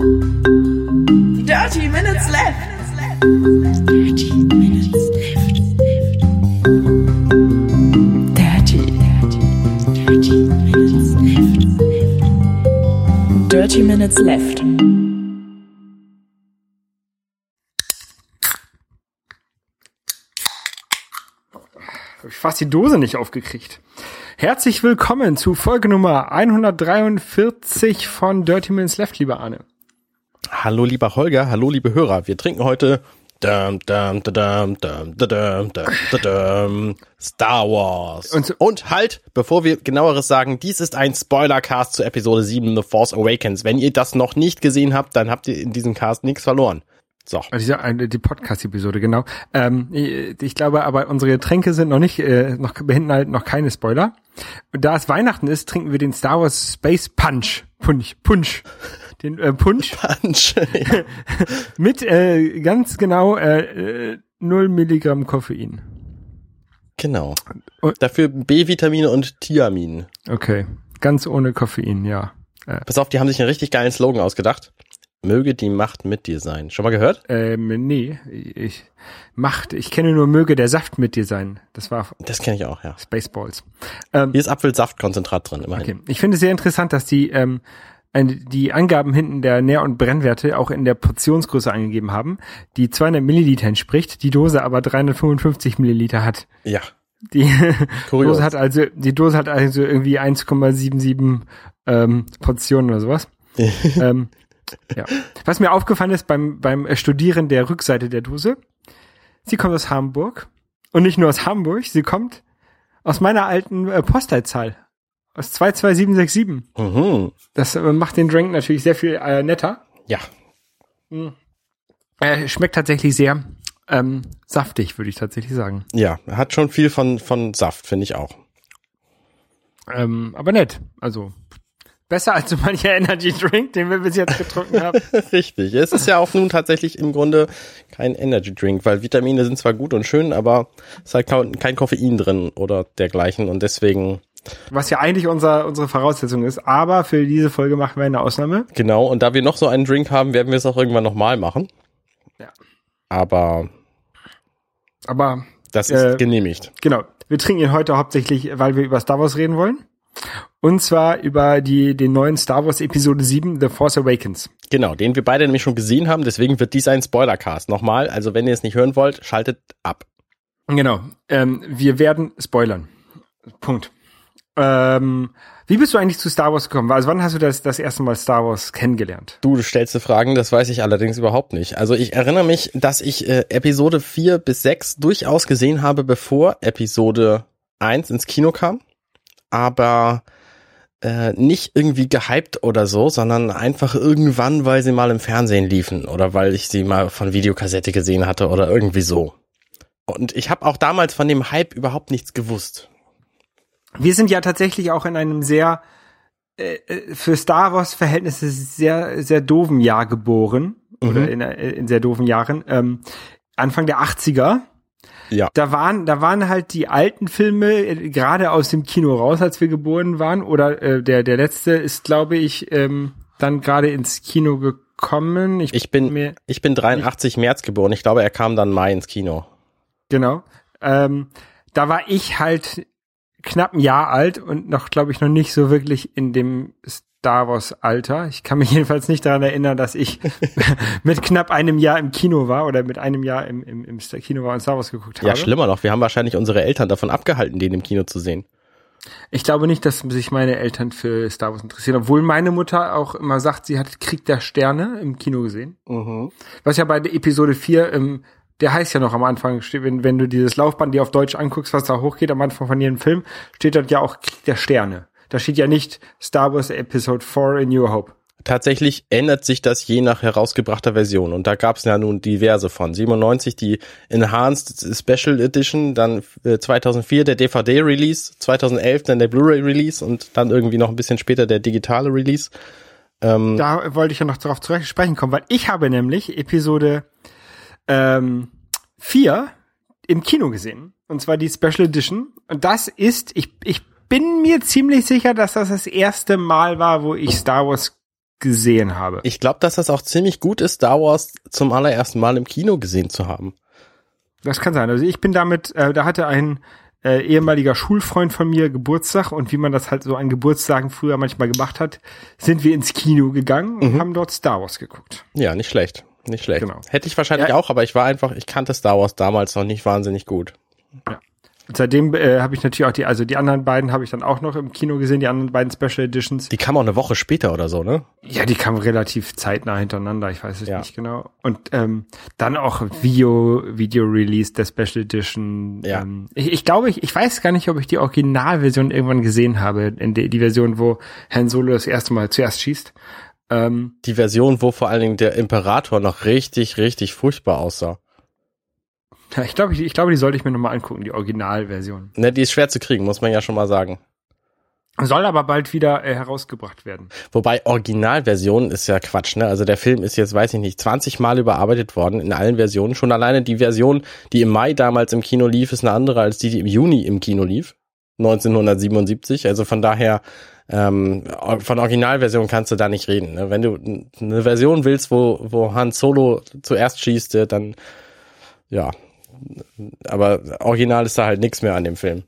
Dirty Minutes Left. Dirty Minutes Left. Dirty, dirty, dirty Minutes Left. Dirty Minutes Left. Ich fast die Dose nicht aufgekriegt. Herzlich willkommen zu Folge Nummer 143 von Dirty Minutes Left, lieber Arne. Hallo lieber Holger, hallo liebe Hörer. Wir trinken heute Dum, dum, dum, Star Wars. Und, und, halt, bevor wir genaueres sagen, dies ist ein Spoilercast zu Episode 7 The Force Awakens. Wenn ihr das noch nicht gesehen habt, dann habt ihr in diesem Cast nichts verloren. So. Also die Podcast-Episode, genau. Ähm, ich glaube aber, unsere Getränke sind noch nicht, äh, noch halt noch keine Spoiler. Da es Weihnachten ist, trinken wir den Star Wars Space Punch. Punch, Punch. Den äh, Punch Punch. mit äh, ganz genau äh, äh, 0 Milligramm Koffein. genau. Und- Dafür B-Vitamine und Thiamin. Okay. Ganz ohne Koffein, ja. Pass auf, die haben sich einen richtig geilen Slogan ausgedacht. Möge die Macht mit dir sein. Schon mal gehört? Ähm, nee, ich Macht, ich kenne nur möge der Saft mit dir sein. Das war Das kenne ich auch, ja. Spaceballs. Ähm, Hier ist Apfelsaftkonzentrat drin, immerhin. okay. Ich finde es sehr interessant, dass die ähm, die Angaben hinten der Nähr- und Brennwerte auch in der Portionsgröße angegeben haben, die 200 Milliliter entspricht, die Dose aber 355 Milliliter hat. Ja. Die Kurios. Dose hat also, die Dose hat also irgendwie 1,77 ähm, Portionen oder sowas. ähm, ja. Was mir aufgefallen ist beim, beim Studieren der Rückseite der Dose, sie kommt aus Hamburg. Und nicht nur aus Hamburg, sie kommt aus meiner alten äh, Postleitzahl. Aus 22767. Mhm. Das äh, macht den Drink natürlich sehr viel äh, netter. Ja. Äh, schmeckt tatsächlich sehr ähm, saftig, würde ich tatsächlich sagen. Ja, hat schon viel von, von Saft, finde ich auch. Ähm, aber nett. Also besser als so mancher Energy Drink, den wir bis jetzt getrunken haben. Richtig. Es ist ja auch nun tatsächlich im Grunde kein Energy Drink, weil Vitamine sind zwar gut und schön, aber es ist halt kein kein Koffein drin oder dergleichen und deswegen, Was ja eigentlich unser, unsere Voraussetzung ist. Aber für diese Folge machen wir eine Ausnahme. genau. Und da wir noch so einen Drink haben, werden wir es auch irgendwann nochmal machen. Ja. Aber Aber das ist Äh, genehmigt. genau, wir trinken ihn heute hauptsächlich, weil wir über Star Wars reden wollen. Und zwar über die, den neuen Star Wars Episode 7, The Force Awakens. Genau, den wir beide nämlich schon gesehen haben, deswegen wird dies ein Spoilercast. Nochmal, also wenn ihr es nicht hören wollt, schaltet ab. Genau. Ähm, wir werden spoilern. Punkt. Ähm, wie bist du eigentlich zu Star Wars gekommen? Also wann hast du das, das erste Mal Star Wars kennengelernt? Du, du stellst dir Fragen, das weiß ich allerdings überhaupt nicht. Also ich erinnere mich, dass ich äh, Episode 4 bis 6 durchaus gesehen habe, bevor Episode 1 ins Kino kam. Aber äh, nicht irgendwie gehypt oder so, sondern einfach irgendwann, weil sie mal im Fernsehen liefen oder weil ich sie mal von Videokassette gesehen hatte oder irgendwie so. Und ich habe auch damals von dem Hype überhaupt nichts gewusst. Wir sind ja tatsächlich auch in einem sehr äh, äh, für Star Wars Verhältnisse sehr sehr doofen Jahr geboren oder in, äh, in sehr doofen Jahren. Ähm, Anfang der 80er. Ja. Da waren da waren halt die alten Filme äh, gerade aus dem Kino raus, als wir geboren waren. Oder äh, der der letzte ist, glaube ich, ähm, dann gerade ins Kino gekommen. Ich bin, mir ich bin 83 März geboren. Ich glaube, er kam dann Mai ins Kino. Genau. Ähm, da war ich halt knapp ein Jahr alt und noch, glaube ich, noch nicht so wirklich in dem Star Wars Alter. Ich kann mich jedenfalls nicht daran erinnern, dass ich mit knapp einem Jahr im Kino war oder mit einem Jahr im, im, im Kino war und Star Wars geguckt habe. Ja, schlimmer noch. Wir haben wahrscheinlich unsere Eltern davon abgehalten, den im Kino zu sehen. Ich glaube nicht, dass sich meine Eltern für Star Wars interessieren, obwohl meine Mutter auch immer sagt, sie hat Krieg der Sterne im Kino gesehen. Was ja bei der Episode 4, ähm, der heißt ja noch am Anfang, wenn, wenn du dieses Laufband dir auf Deutsch anguckst, was da hochgeht am Anfang von jedem Film, steht dort ja auch Krieg der Sterne. Da steht ja nicht Star Wars Episode 4 in New Hope. Tatsächlich ändert sich das je nach herausgebrachter Version. Und da gab es ja nun diverse von. 97 die Enhanced Special Edition, dann äh, 2004 der DVD-Release, 2011 dann der Blu-ray-Release und dann irgendwie noch ein bisschen später der digitale Release. Ähm, Da wollte ich ja noch darauf zu sprechen kommen, weil ich habe nämlich Episode ähm, 4 im Kino gesehen. Und zwar die Special Edition. Und das ist, ich, ich bin mir ziemlich sicher, dass das das erste Mal war, wo ich Star Wars gesehen habe. Ich glaube, dass das auch ziemlich gut ist, Star Wars zum allerersten Mal im Kino gesehen zu haben. Das kann sein. Also ich bin damit, äh, da hatte ein äh, ehemaliger Schulfreund von mir Geburtstag und wie man das halt so an Geburtstagen früher manchmal gemacht hat, sind wir ins Kino gegangen und Mhm. haben dort Star Wars geguckt. Ja, nicht schlecht. Nicht schlecht. Genau. Hätte ich wahrscheinlich Ja. auch, aber ich war einfach, ich kannte Star Wars damals noch nicht wahnsinnig gut. Und seitdem äh, habe ich natürlich auch die, also die anderen beiden habe ich dann auch noch im Kino gesehen, die anderen beiden Special Editions. Die kam auch eine Woche später oder so, ne? Ja, die kamen relativ zeitnah hintereinander, ich weiß es Ja. nicht genau. Und ähm, dann auch Video, Video Release der Special Edition. Ja. Ähm, ich, ich glaube, ich, ich weiß gar nicht, ob ich die Originalversion irgendwann gesehen habe, in die, die Version, wo Han Solo das erste Mal zuerst schießt. Ähm, Die Version, wo vor allen Dingen der Imperator noch richtig, richtig furchtbar aussah. ja, ich glaube, ich, ich glaube, die sollte ich mir nochmal angucken, die Originalversion. Ne, die ist schwer zu kriegen, muss man ja schon mal sagen. Soll aber bald wieder äh, herausgebracht werden. Wobei Originalversion ist ja Quatsch, ne? Also der Film ist jetzt, weiß ich nicht, 20 Mal überarbeitet worden in allen Versionen. Schon alleine die Version, die im Mai damals im Kino lief, ist eine andere als die, die im Juni im Kino lief. 1977. Also von daher, ähm, von Originalversion kannst du da nicht reden. Ne? Wenn du eine Version willst, wo, wo Han Solo zuerst schießt, äh, dann ja. Aber original ist da halt nichts mehr an dem Film.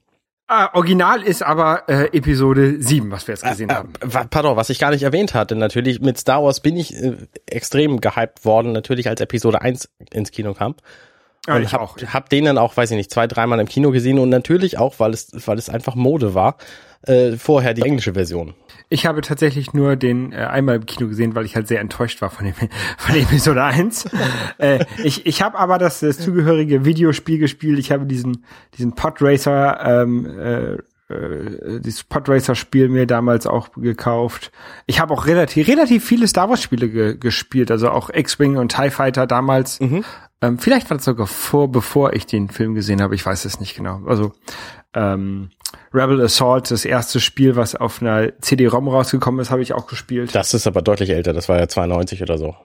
Ah, Original ist aber äh, Episode 7, was wir jetzt gesehen Äh, haben. wa- pardon, was ich gar nicht erwähnt hatte, natürlich mit Star Wars bin ich äh, extrem gehypt worden, natürlich als Episode 1 ins Kino kam. Ja, und ich hab, auch. hab den dann auch, weiß ich nicht, zwei, dreimal im Kino gesehen und natürlich auch, weil es, weil es einfach Mode war, äh, vorher die englische Version. Ich habe tatsächlich nur den äh, einmal im Kino gesehen, weil ich halt sehr enttäuscht war von dem von Episode 1. äh, ich ich habe aber das, das zugehörige Videospiel gespielt. Ich habe diesen diesen Podracer ähm, äh, äh, dieses Podracer-Spiel mir damals auch gekauft. Ich habe auch relativ relativ viele Star Wars-Spiele ge gespielt, also auch X-Wing und Tie Fighter damals. Ähm, vielleicht war das sogar vor, bevor ich den Film gesehen habe. Ich weiß es nicht genau. Also ähm, Rebel Assault, das erste Spiel, was auf einer CD-ROM rausgekommen ist, habe ich auch gespielt. Das ist aber deutlich älter, das war ja 92 oder so.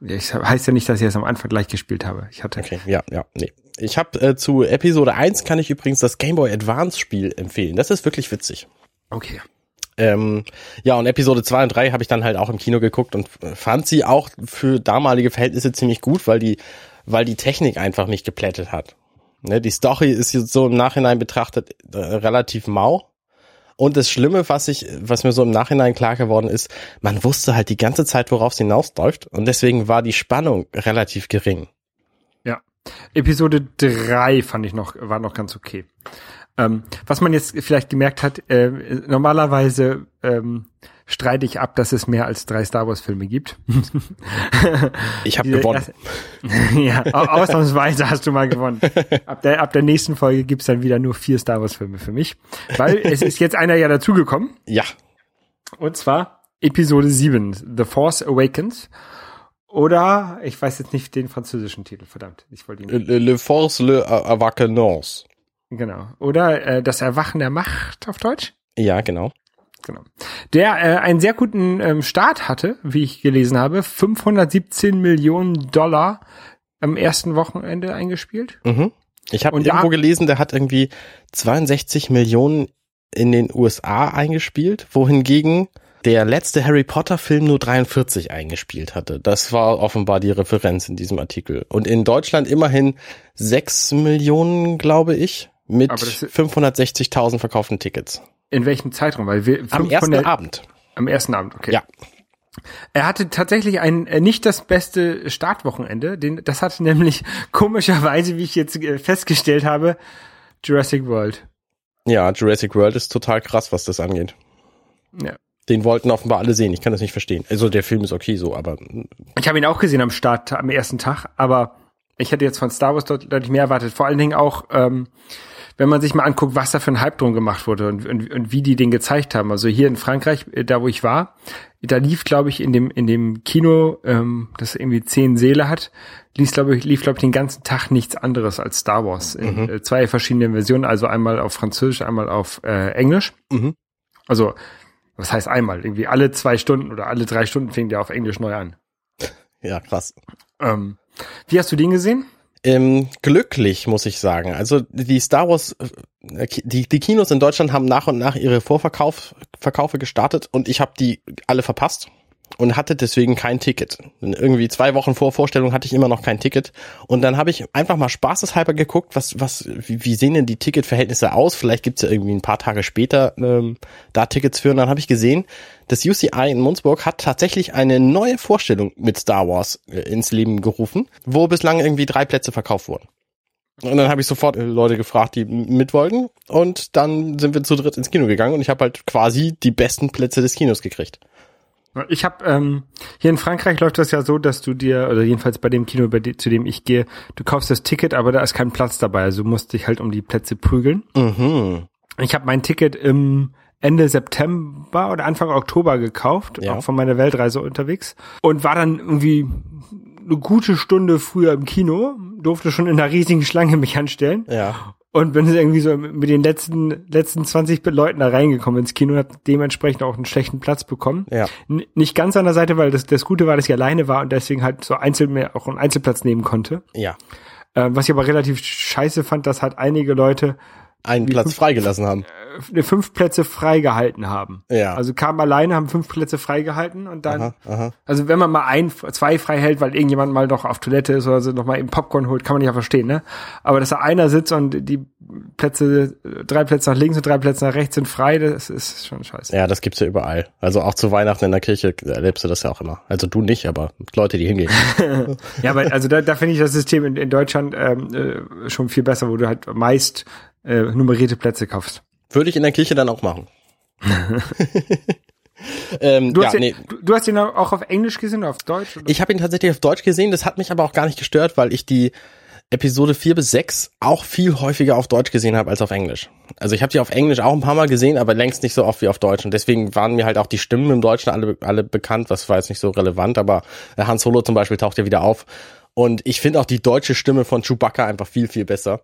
Ich heißt ja nicht, dass ich es am Anfang gleich gespielt habe. Ich hatte Okay, ja, ja, nee. Ich habe äh, zu Episode 1 kann ich übrigens das Game Boy Advance Spiel empfehlen. Das ist wirklich witzig. okay. Ähm, ja, und Episode 2 und 3 habe ich dann halt auch im Kino geguckt und fand sie auch für damalige Verhältnisse ziemlich gut, weil die, weil die Technik einfach nicht geplättet hat. Ne, die Story ist jetzt so im Nachhinein betrachtet äh, relativ mau. Und das Schlimme, was ich, was mir so im Nachhinein klar geworden ist, man wusste halt die ganze Zeit, worauf es hinausläuft. Und deswegen war die Spannung relativ gering. Ja. Episode 3 fand ich noch, war noch ganz okay. Ähm, was man jetzt vielleicht gemerkt hat, äh, normalerweise ähm, streite ich ab, dass es mehr als drei Star Wars Filme gibt. Ich habe gewonnen. erste- ja, au- ausnahmsweise hast du mal gewonnen. Ab der, ab der nächsten Folge gibt's dann wieder nur vier Star Wars Filme für mich. Weil es ist jetzt einer ja dazugekommen. Ja, Und zwar Episode 7, The Force Awakens. Oder, ich weiß jetzt nicht den französischen Titel, verdammt. Ich wollte ihn. Le, le Force le Avacanance. Genau. Oder äh, Das Erwachen der Macht auf Deutsch. Ja, genau. Genau. Der äh, einen sehr guten ähm, Start hatte, wie ich gelesen habe. 517 Millionen Dollar am ersten Wochenende eingespielt. Mhm. Ich habe irgendwo da- gelesen, der hat irgendwie 62 Millionen in den USA eingespielt, wohingegen der letzte Harry Potter Film nur 43 eingespielt hatte. Das war offenbar die Referenz in diesem Artikel. Und in Deutschland immerhin 6 Millionen, glaube ich, mit Aber das- 560.000 verkauften Tickets. In welchem Zeitraum? Weil wir Am ersten 500 Abend. Am ersten Abend, okay. Ja. Er hatte tatsächlich ein äh, nicht das beste Startwochenende. Den, das hatte nämlich komischerweise, wie ich jetzt äh, festgestellt habe, Jurassic World. Ja, Jurassic World ist total krass, was das angeht. Ja. Den wollten offenbar alle sehen. Ich kann das nicht verstehen. Also der Film ist okay so, aber Ich habe ihn auch gesehen am Start, am ersten Tag, aber ich hätte jetzt von Star Wars deut- deutlich mehr erwartet. Vor allen Dingen auch, ähm, wenn man sich mal anguckt, was da für ein Hype drum gemacht wurde und, und, und wie die den gezeigt haben. Also hier in Frankreich, äh, da wo ich war, da lief, glaube ich, in dem in dem Kino, ähm, das irgendwie zehn Säle hat, lief, glaube ich, lief, glaube ich, den ganzen Tag nichts anderes als Star Wars in äh, zwei verschiedenen Versionen, also einmal auf Französisch, einmal auf äh, Englisch. Mhm. Also was heißt einmal? Irgendwie alle zwei Stunden oder alle drei Stunden fing der auf Englisch neu an. ja, krass. Ähm, wie hast du den gesehen? Ähm, glücklich, muss ich sagen. Also die Star Wars, äh, die, die Kinos in Deutschland haben nach und nach ihre Vorverkauf, Verkaufe gestartet und ich habe die alle verpasst. Und hatte deswegen kein Ticket. Und irgendwie zwei Wochen vor Vorstellung hatte ich immer noch kein Ticket. Und dann habe ich einfach mal spaßeshalber geguckt, was, was, wie, wie sehen denn die Ticketverhältnisse aus? Vielleicht gibt's ja irgendwie ein paar Tage später ähm, da Tickets für. Und dann habe ich gesehen, das UCI in Munzburg hat tatsächlich eine neue Vorstellung mit Star Wars äh, ins Leben gerufen, wo bislang irgendwie drei Plätze verkauft wurden. Und dann habe ich sofort äh, Leute gefragt, die mit wollten. Und dann sind wir zu dritt ins Kino gegangen und ich habe halt quasi die besten Plätze des Kinos gekriegt. Ich habe ähm, hier in Frankreich läuft das ja so, dass du dir oder jedenfalls bei dem Kino, bei de, zu dem ich gehe, du kaufst das Ticket, aber da ist kein Platz dabei, also du musst dich halt um die Plätze prügeln. Mhm. Ich habe mein Ticket im Ende September oder Anfang Oktober gekauft, Ja. auch von meiner Weltreise unterwegs und war dann irgendwie eine gute Stunde früher im Kino, durfte schon in einer riesigen Schlange mich anstellen Ja. Und bin irgendwie so mit den letzten letzten 20 Leuten da reingekommen ins Kino und hab dementsprechend auch einen schlechten Platz bekommen. Ja. N nicht ganz an der Seite, weil das, das Gute war, dass ich alleine war und deswegen halt so einzeln mehr auch einen Einzelplatz nehmen konnte. Ja. Äh, was ich aber relativ scheiße fand, dass halt einige Leute Einen Platz freigelassen haben. äh, fünf Plätze freigehalten haben. Ja. Also kamen alleine, haben fünf Plätze freigehalten und dann, Aha, aha. also wenn man mal ein, zwei frei hält, weil irgendjemand mal noch auf Toilette ist oder so noch mal eben Popcorn holt, kann man ja verstehen, ne? Aber dass da einer sitzt und die Plätze, drei Plätze nach links und drei Plätze nach rechts sind frei, das ist schon scheiße. Ja, das gibt's ja überall. Also auch zu Weihnachten in der Kirche erlebst du das ja auch immer. Also du nicht, aber Leute, die hingehen. Ja, aber also da, da finde ich das System in, in Deutschland ähm, äh, schon viel besser, wo du halt meist äh, nummerierte Plätze kaufst. Würde ich in der Kirche dann auch machen. ähm, Du, ja, hast den, nee. du, du hast den auch auf Englisch gesehen oder auf Deutsch? Oder? Ich habe ihn tatsächlich auf Deutsch gesehen, das hat mich aber auch gar nicht gestört, weil ich die Episode 4 bis 6 auch viel häufiger auf Deutsch gesehen habe als auf Englisch. Also ich habe sie auf Englisch auch ein paar Mal gesehen, aber längst nicht so oft wie auf Deutsch. Und deswegen waren mir halt auch die Stimmen im Deutschen alle, alle bekannt, was war jetzt nicht so relevant, aber äh, Han Solo zum Beispiel taucht ja wieder auf. Und ich finde auch die deutsche Stimme von Chewbacca einfach viel, viel besser.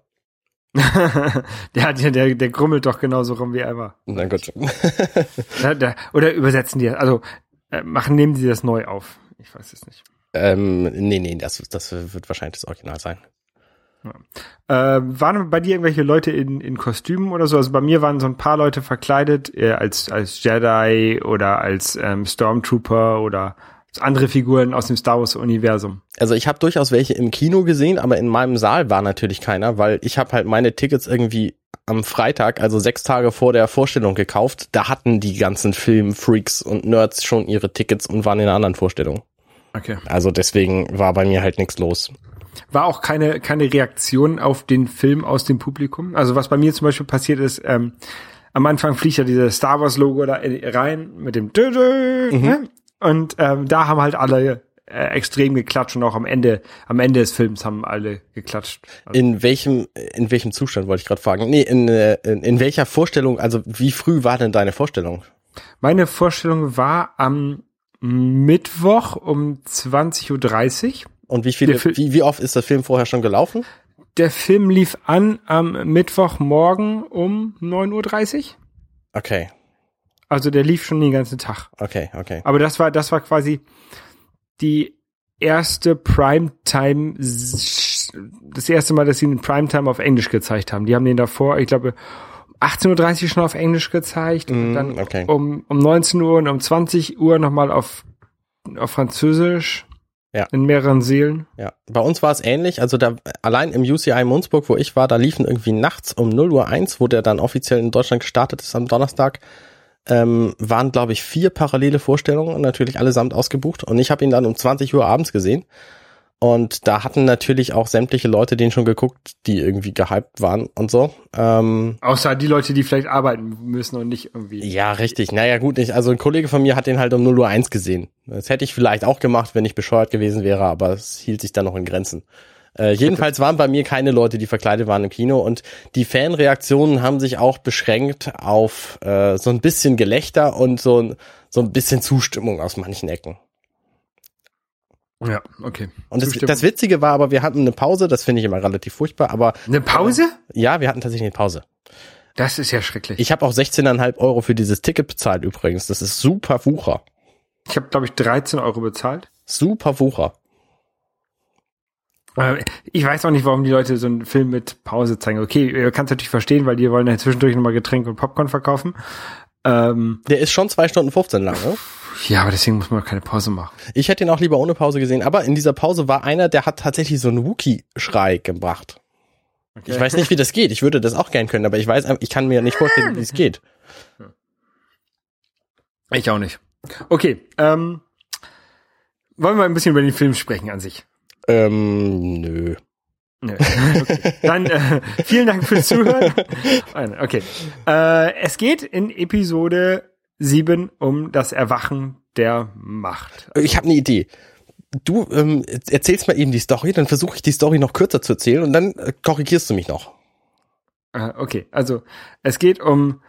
der, der, der, der grummelt doch genauso rum wie er. Na gut. Da, oder übersetzen die, also äh, machen, nehmen die das neu auf. Ich weiß es nicht. ähm, nee, nee, das, das wird wahrscheinlich das Original sein. Äh, waren bei dir irgendwelche Leute in, in Kostümen oder so? Also bei mir waren so ein paar Leute verkleidet äh, als, als Jedi oder als ähm, Stormtrooper oder andere Figuren aus dem Star Wars-Universum. Also ich habe durchaus welche im Kino gesehen, aber in meinem Saal war natürlich keiner, weil ich habe halt meine Tickets irgendwie am Freitag, also sechs Tage vor der Vorstellung gekauft. Da hatten die ganzen Filmfreaks und Nerds schon ihre Tickets und waren in einer anderen Vorstellung. Okay. Also deswegen war bei mir halt nichts los. War auch keine, keine Reaktion auf den Film aus dem Publikum. Also was bei mir zum Beispiel passiert ist, ähm, am Anfang fliegt ja dieses Star Wars Logo da in- rein mit dem Dö -Dö, ne? Und ähm, da haben halt alle äh, extrem geklatscht und auch am Ende, am Ende des Films haben alle geklatscht. Also, In welchem, in welchem Zustand wollte ich gerade fragen? Nee, in, äh, in, in welcher Vorstellung, also wie früh war denn deine Vorstellung? meine Vorstellung war am Mittwoch um 20.30 Uhr. Und wie viele, wie, wie oft ist der Film vorher schon gelaufen? Der Film lief an am Mittwochmorgen um 9.30 Uhr. Okay, Also der lief schon den ganzen Tag. okay, okay. Aber das war, das war quasi die erste Primetime, das erste Mal, dass sie den Primetime auf Englisch gezeigt haben. Die haben den davor, ich glaube, um 18.30 Uhr schon auf Englisch gezeigt und Mm, dann okay. um, um 19 Uhr und um 20 Uhr nochmal auf, auf Französisch. Ja. In mehreren Seelen. Ja, bei uns war es ähnlich. Also da allein im UCI Munzburg, wo ich war, da liefen irgendwie nachts um 0 Uhr 1, wo der dann offiziell in Deutschland gestartet ist am Donnerstag, ähm, waren glaube ich vier parallele Vorstellungen natürlich allesamt ausgebucht. Und ich habe ihn dann um 20 Uhr abends gesehen. Und da hatten natürlich auch sämtliche Leute den schon geguckt, die irgendwie gehypt waren und so. Ähm, Außer die Leute, die vielleicht arbeiten müssen und nicht irgendwie. ja, richtig. Naja, gut, nicht. Also ein Kollege von mir hat den halt um 0 Uhr 1 gesehen. Das hätte ich vielleicht auch gemacht, wenn ich bescheuert gewesen wäre, aber es hielt sich dann noch in Grenzen. Äh, jedenfalls waren bei mir keine Leute, die verkleidet waren im Kino und die Fanreaktionen haben sich auch beschränkt auf äh, so ein bisschen Gelächter und so ein, so ein bisschen Zustimmung aus manchen Ecken. Ja, okay. Und das, das Witzige war aber, wir hatten eine Pause, das finde ich immer relativ furchtbar, aber Eine Pause? ja, wir hatten tatsächlich eine Pause. Das ist ja schrecklich. Ich habe auch 16,5 Euro für dieses Ticket bezahlt übrigens. Das ist super Wucher. Ich habe, glaube ich, 13 Euro bezahlt. Super Wucher. Ich weiß auch nicht, warum die Leute so einen Film mit Pause zeigen. Okay, ihr kannst natürlich verstehen, weil die wollen ja zwischendurch nochmal Getränke und Popcorn verkaufen. Ähm, Der ist schon zwei Stunden 15 lang, ne? Ja, aber deswegen muss man keine Pause machen. Ich hätte ihn auch lieber ohne Pause gesehen, aber in dieser Pause war einer, der hat tatsächlich so einen Wookie-Schrei gebracht. Okay. Ich weiß nicht, wie das geht. Ich würde das auch gern können, aber ich weiß, ich kann mir nicht vorstellen, wie es geht. Ich auch nicht. Okay, ähm, wollen wir ein bisschen über den Film sprechen an sich? Ähm, nö. Nö. Okay. Dann äh, vielen Dank fürs Zuhören. Okay. Äh, es geht in Episode 7 um das Erwachen der Macht. Ich habe eine Idee. Du ähm, erzählst mal eben die Story, dann versuche ich die Story noch kürzer zu erzählen und dann äh, korrigierst du mich noch. Äh, okay, also es geht um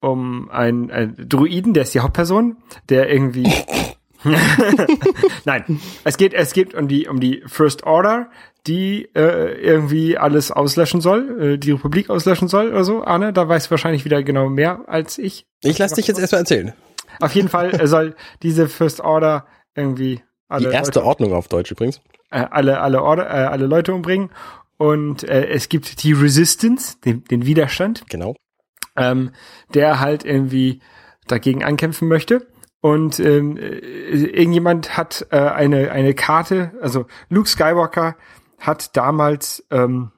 um einen, einen Druiden, der ist die Hauptperson, der irgendwie Nein, es geht es geht um die um die First Order, die äh, irgendwie alles auslöschen soll, äh, die Republik auslöschen soll oder so. Arne, da weiß wahrscheinlich wieder genau mehr als ich. Ich lass dich jetzt erstmal erzählen. Auf jeden Fall soll diese First Order irgendwie alle die erste Leute, Ordnung auf Deutsch übrigens. Äh, alle alle Order, äh, alle Leute umbringen und äh, es gibt die Resistance, den, den Widerstand. Genau. Ähm, der halt irgendwie dagegen ankämpfen möchte. Und ähm, äh, irgendjemand hat äh, eine eine Karte, also Luke Skywalker hat damals ähm,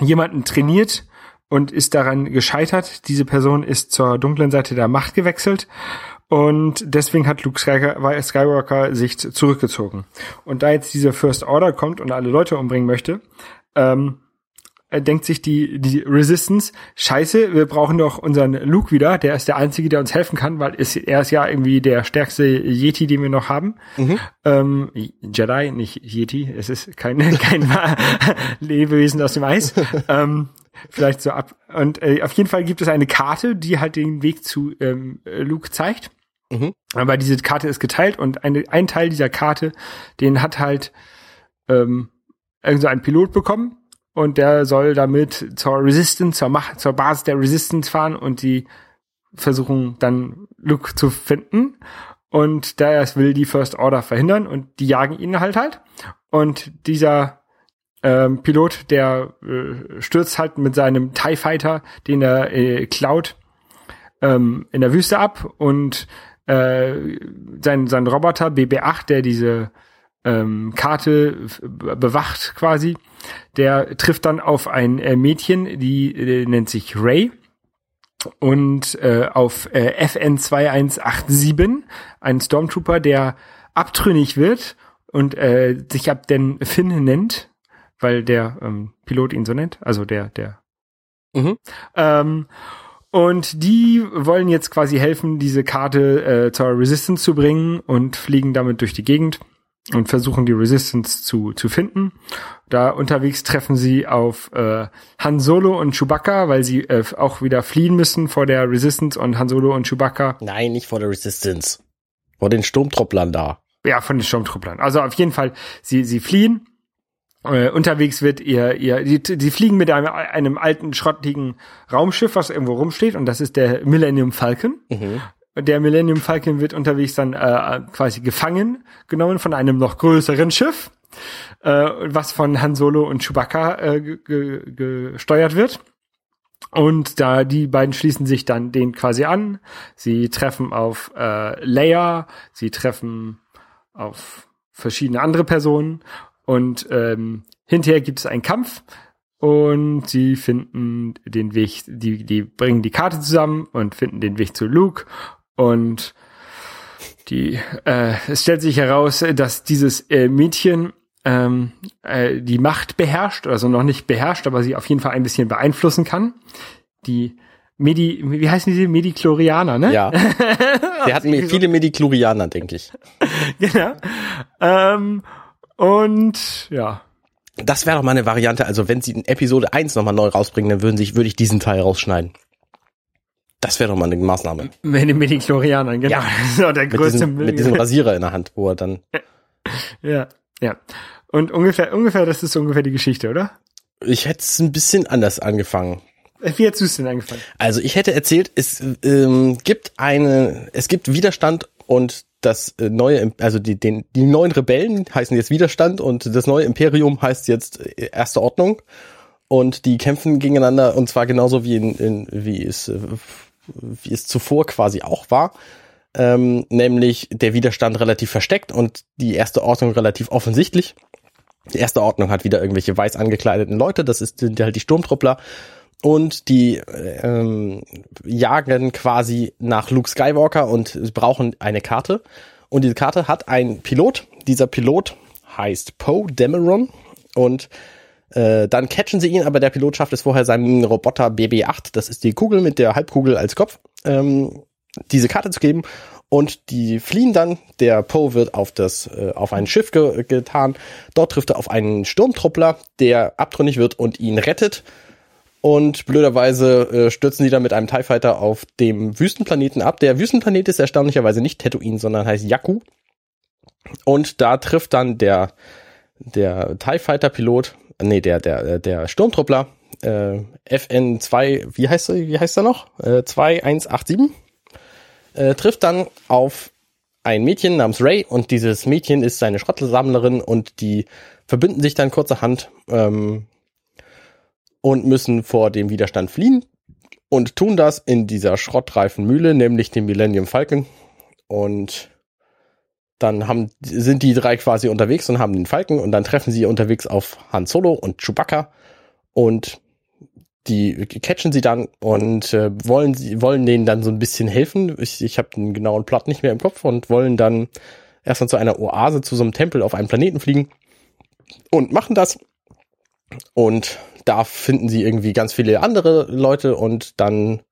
jemanden trainiert und ist daran gescheitert. Diese Person ist zur dunklen Seite der Macht gewechselt und deswegen hat Luke Skywalker sich zurückgezogen. Und da jetzt diese First Order kommt und alle Leute umbringen möchte, ähm, denkt sich die, die Resistance, scheiße, wir brauchen doch unseren Luke wieder, der ist der Einzige, der uns helfen kann, weil ist, er ist ja irgendwie der stärkste Yeti, den wir noch haben. Mhm. Ähm, Jedi, nicht Yeti, es ist kein, kein Lebewesen aus dem Eis. ähm, vielleicht so ab. Und äh, auf jeden Fall gibt es eine Karte, die halt den Weg zu ähm, Luke zeigt. Mhm. Aber diese Karte ist geteilt und eine, ein Teil dieser Karte, den hat halt ähm, irgend so ein Pilot bekommen, und der soll damit zur Resistance, zur Macht, zur Basis der Resistance fahren und die versuchen dann Luke zu finden. Und der will die First Order verhindern und die jagen ihn halt halt. Und dieser ähm, Pilot, der äh, stürzt halt mit seinem TIE Fighter, den er äh, klaut, ähm, in der Wüste ab und äh, sein, sein Roboter BB-8, der diese ähm, Karte bewacht quasi. Der trifft dann auf ein äh, Mädchen, die äh, nennt sich Ray und äh, auf äh, FN 2187 ein Stormtrooper, der abtrünnig wird und äh, sich ab den Finn nennt, weil der ähm, Pilot ihn so nennt, also der der mhm. ähm, und die wollen jetzt quasi helfen, diese Karte äh, zur Resistance zu bringen und fliegen damit durch die Gegend und versuchen die Resistance zu, zu finden. Da unterwegs treffen sie auf äh, Han Solo und Chewbacca, weil sie äh, auch wieder fliehen müssen vor der Resistance und Han Solo und Chewbacca. Nein, nicht vor der Resistance. Vor den Sturmtrupplern da. Ja, von den Sturmtrupplern. Also auf jeden Fall, sie, sie fliehen. Äh, unterwegs wird ihr, ihr, die, die fliegen mit einem, einem alten, schrottigen Raumschiff, was irgendwo rumsteht, und das ist der Millennium Falcon. Mhm der Millennium Falcon wird unterwegs dann äh, quasi gefangen genommen von einem noch größeren Schiff, äh, was von Han Solo und Chewbacca äh, gesteuert wird. Und da die beiden schließen sich dann den quasi an. Sie treffen auf äh, Leia, sie treffen auf verschiedene andere Personen und ähm, hinterher gibt es einen Kampf und sie finden den Weg, die, die bringen die Karte zusammen und finden den Weg zu Luke und die, äh, es stellt sich heraus, dass dieses äh, Mädchen ähm, äh, die Macht beherrscht, also noch nicht beherrscht, aber sie auf jeden Fall ein bisschen beeinflussen kann. Die Medi, wie heißen diese Mediklorianer, ne? Ja. Der hat viele Mediklorianer, denke ich. genau. Ähm, und ja. Das wäre doch mal eine Variante. Also wenn sie in Episode 1 nochmal neu rausbringen, dann würden sich, würde ich diesen Teil rausschneiden. Das wäre doch mal eine Maßnahme. Mit den Mediklorianern, genau. Ja, so der größte mit diesem, mit diesem Rasierer in der Hand, wo er dann. Ja, ja. Und ungefähr, ungefähr, das ist ungefähr die Geschichte, oder? Ich hätte es ein bisschen anders angefangen. Wie hättest du es denn angefangen? Also ich hätte erzählt, es ähm, gibt eine, es gibt Widerstand und das äh, neue, also die, den, die neuen Rebellen heißen jetzt Widerstand und das neue Imperium heißt jetzt äh, Erste Ordnung und die kämpfen gegeneinander und zwar genauso wie in, in wie es äh, wie es zuvor quasi auch war. ähm, nämlich der Widerstand relativ versteckt und die erste Ordnung relativ offensichtlich. Die erste Ordnung hat wieder irgendwelche weiß angekleideten Leute, das ist, sind halt die Sturmtruppler. Und die ähm, jagen quasi nach Luke Skywalker und brauchen eine Karte. Und diese Karte hat ein Pilot. Dieser Pilot heißt Poe Dameron. Und äh, dann catchen sie ihn, aber der Pilot schafft es vorher, seinem Roboter BB-8, das ist die Kugel mit der Halbkugel als Kopf, ähm, diese Karte zu geben und die fliehen dann. Der Poe wird auf das äh, auf ein Schiff ge getan. Dort trifft er auf einen Sturmtruppler, der abtrünnig wird und ihn rettet. Und blöderweise äh, stürzen die dann mit einem TIE Fighter auf dem Wüstenplaneten ab. Der Wüstenplanet ist erstaunlicherweise nicht Tatooine, sondern heißt Jakku. Und da trifft dann der der TIE Fighter Pilot, nee, der der der Sturmtruppler äh, FN2, wie heißt er, wie heißt er noch? Äh, 2187 äh, trifft dann auf ein Mädchen namens Ray und dieses Mädchen ist seine Schrottsammlerin und die verbinden sich dann kurzerhand ähm, und müssen vor dem Widerstand fliehen und tun das in dieser schrottreifen Mühle, nämlich dem Millennium Falcon. Und dann haben, sind die drei quasi unterwegs und haben den Falken und dann treffen sie unterwegs auf Han Solo und Chewbacca und die catchen sie dann und äh, wollen sie wollen denen dann so ein bisschen helfen. Ich, ich habe den genauen Plot nicht mehr im Kopf und wollen dann erstmal zu einer Oase, zu so einem Tempel auf einem Planeten fliegen und machen das. Und da finden sie irgendwie ganz viele andere Leute und dann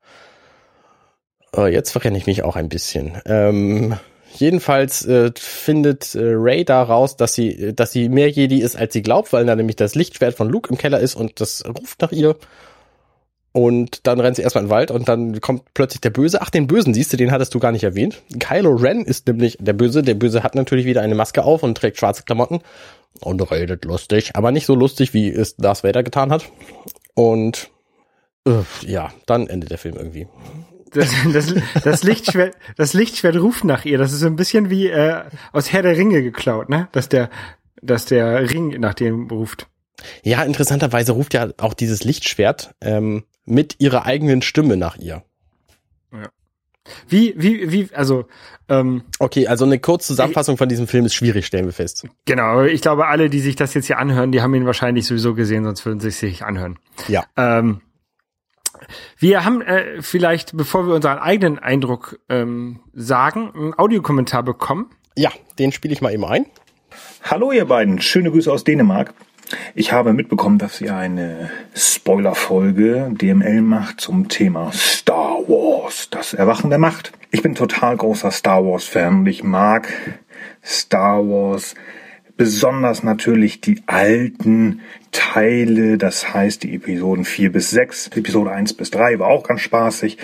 äh, jetzt verrenne ich mich auch ein bisschen. Ähm, jedenfalls äh, findet äh, Ray da raus, dass sie, dass sie mehr Jedi ist, als sie glaubt, weil da nämlich das Lichtschwert von Luke im Keller ist und das ruft nach ihr. Und dann rennt sie erstmal in den Wald und dann kommt plötzlich der Böse. Ach, den Bösen siehst du, den hattest du gar nicht erwähnt. Kylo Ren ist nämlich der Böse. Der Böse hat natürlich wieder eine Maske auf und trägt schwarze Klamotten und redet lustig, aber nicht so lustig, wie es Darth Vader getan hat. Und äh, ja, dann endet der Film irgendwie. Das, das, das, Lichtschwert, das Lichtschwert ruft nach ihr. Das ist so ein bisschen wie äh, aus Herr der Ringe geklaut, ne? Dass der, dass der Ring nach dem ruft. Ja, interessanterweise ruft ja auch dieses Lichtschwert ähm, mit ihrer eigenen Stimme nach ihr. Ja. Wie, wie, wie, also, ähm, Okay, also eine Kurzzusammenfassung von diesem Film ist schwierig, stellen wir fest. genau, ich glaube, alle, die sich das jetzt hier anhören, die haben ihn wahrscheinlich sowieso gesehen, sonst würden sie es sich anhören. Ja. Ähm, wir haben äh, vielleicht, bevor wir unseren eigenen Eindruck ähm, sagen, einen Audiokommentar bekommen. Ja, den spiele ich mal eben ein. Hallo ihr beiden, schöne Grüße aus Dänemark. Ich habe mitbekommen, dass ihr eine Spoilerfolge DML macht zum Thema Star Wars, das Erwachen der Macht. Ich bin total großer Star Wars Fan und ich mag Star Wars besonders natürlich die alten Teile, das heißt die Episoden 4 bis 6, Episode 1 bis 3 war auch ganz spaßig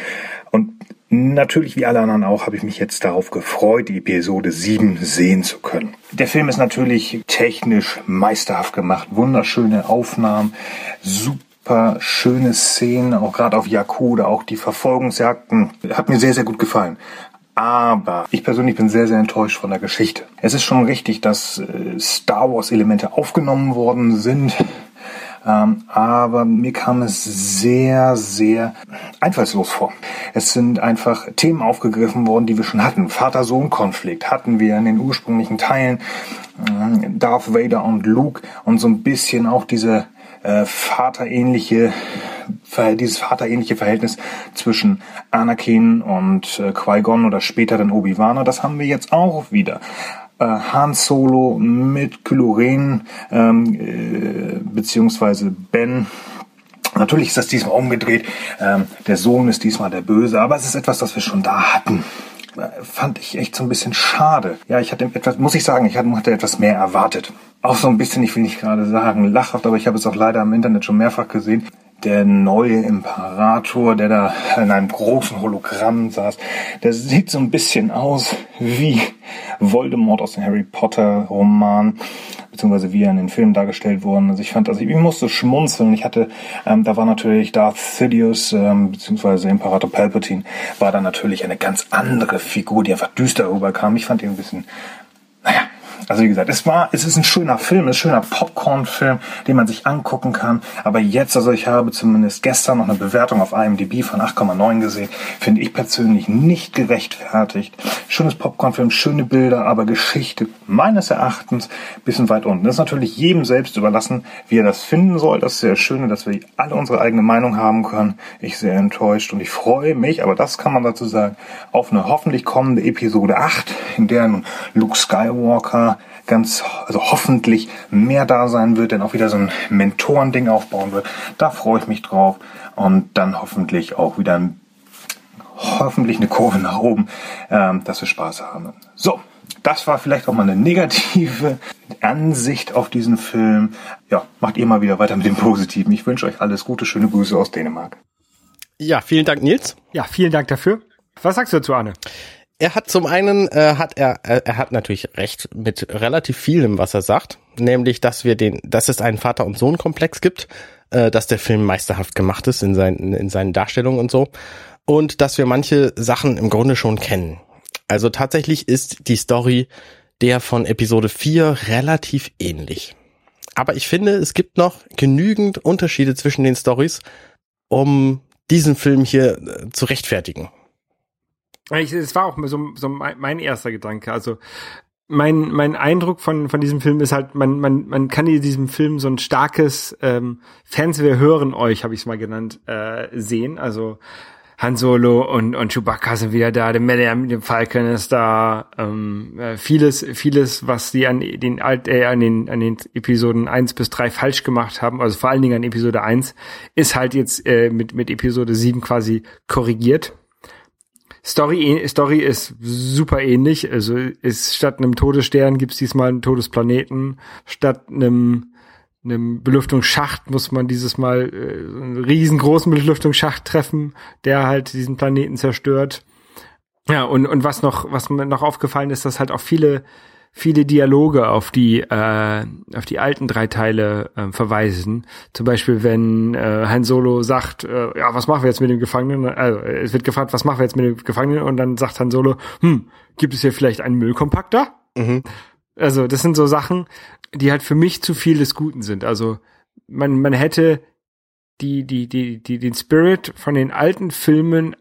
und Natürlich, wie alle anderen auch, habe ich mich jetzt darauf gefreut, die Episode 7 sehen zu können. Der Film ist natürlich technisch meisterhaft gemacht, wunderschöne Aufnahmen, super schöne Szenen, auch gerade auf oder auch die Verfolgungsjagden, hat mir sehr, sehr gut gefallen. Aber ich persönlich bin sehr, sehr enttäuscht von der Geschichte. Es ist schon richtig, dass äh, Star Wars Elemente aufgenommen worden sind, ähm, aber mir kam es sehr, sehr einfallslos vor. Es sind einfach Themen aufgegriffen worden, die wir schon hatten. Vater-Sohn-Konflikt hatten wir in den ursprünglichen Teilen. Äh, Darth Vader und Luke und so ein bisschen auch diese äh, vaterähnliche dieses vaterähnliche Verhältnis zwischen Anakin und äh, Qui-Gon oder später dann Obi-Wan, das haben wir jetzt auch wieder äh, Han Solo mit Kylo Ren ähm, äh, beziehungsweise Ben. Natürlich ist das diesmal umgedreht. Ähm, der Sohn ist diesmal der Böse, aber es ist etwas, das wir schon da hatten äh, fand ich echt so ein bisschen schade. Ja, ich hatte etwas, muss ich sagen, ich hatte etwas mehr erwartet. Auch so ein bisschen, ich will nicht gerade sagen lachhaft, aber ich habe es auch leider im Internet schon mehrfach gesehen der neue Imperator, der da in einem großen Hologramm saß, der sieht so ein bisschen aus wie Voldemort aus dem Harry Potter Roman, beziehungsweise wie er in den Filmen dargestellt worden. Also ich fand, also ich musste schmunzeln. Ich hatte, ähm, da war natürlich Darth Sidious, ähm, beziehungsweise Imperator Palpatine, war da natürlich eine ganz andere Figur, die einfach düster rüberkam. Ich fand ihn ein bisschen, Also wie gesagt, es war, es ist ein schöner Film, es ist ein schöner Popcorn-Film, den man sich angucken kann. Aber jetzt, also ich habe zumindest gestern noch eine Bewertung auf IMDb von 8,9 gesehen, finde ich persönlich nicht gerechtfertigt. Schönes Popcorn-Film, schöne Bilder, aber Geschichte meines Erachtens bisschen weit unten. Das ist natürlich jedem selbst überlassen, wie er das finden soll. Das ist sehr schön, dass wir alle unsere eigene Meinung haben können. Ich sehr enttäuscht und ich freue mich, aber das kann man dazu sagen, auf eine hoffentlich kommende Episode 8, in der nun Luke Skywalker ganz, also hoffentlich mehr da sein wird, denn auch wieder so ein Mentorending aufbauen wird. Da freue ich mich drauf und dann hoffentlich auch wieder ein, hoffentlich eine Kurve nach oben, ähm, dass wir Spaß haben. So, das war vielleicht auch mal eine negative Ansicht auf diesen Film. Ja, macht ihr mal wieder weiter mit dem Positiven. Ich wünsche euch alles Gute, schöne Grüße aus Dänemark. Ja, vielen Dank, Nils. Ja, vielen Dank dafür. Was sagst du dazu, Arne? Er hat zum einen, äh, hat er, äh, er hat natürlich recht mit relativ vielem, was er sagt, nämlich, dass wir den, dass es einen Vater- und Sohn-Komplex gibt, äh, dass der Film meisterhaft gemacht ist in seinen, in seinen Darstellungen und so, und dass wir manche Sachen im Grunde schon kennen. Also tatsächlich ist die Story der von Episode 4 relativ ähnlich. Aber ich finde, es gibt noch genügend Unterschiede zwischen den Stories, um diesen Film hier äh, zu rechtfertigen. Es war auch so, so mein erster Gedanke. Also mein, mein Eindruck von, von diesem Film ist halt, man, man, man kann in diesem Film so ein starkes ähm, Fans, wir hören euch, habe ich es mal genannt, äh, sehen. Also Han Solo und, und Chewbacca sind wieder da, der Millennium, dem Falcon ist da, ähm, äh, vieles, vieles, was die an den, äh, an den, an den Episoden eins bis drei falsch gemacht haben, also vor allen Dingen an Episode eins ist halt jetzt äh, mit, mit Episode sieben quasi korrigiert. Story, Story ist super ähnlich. Also ist statt einem Todesstern gibt's diesmal einen Todesplaneten. Statt einem, einem Belüftungsschacht muss man dieses Mal äh, einen riesengroßen Belüftungsschacht treffen, der halt diesen Planeten zerstört. Ja, und, und was noch, was mir noch aufgefallen ist, dass halt auch viele viele Dialoge auf die äh, auf die alten drei Teile äh, verweisen. Zum Beispiel, wenn äh, Han Solo sagt, äh, ja, was machen wir jetzt mit dem Gefangenen? Also es wird gefragt, was machen wir jetzt mit dem Gefangenen? Und dann sagt Han Solo, hm, gibt es hier vielleicht einen Müllkompakter? Mhm. Also das sind so Sachen, die halt für mich zu viel des Guten sind. Also man man hätte die die die die den Spirit von den alten Filmen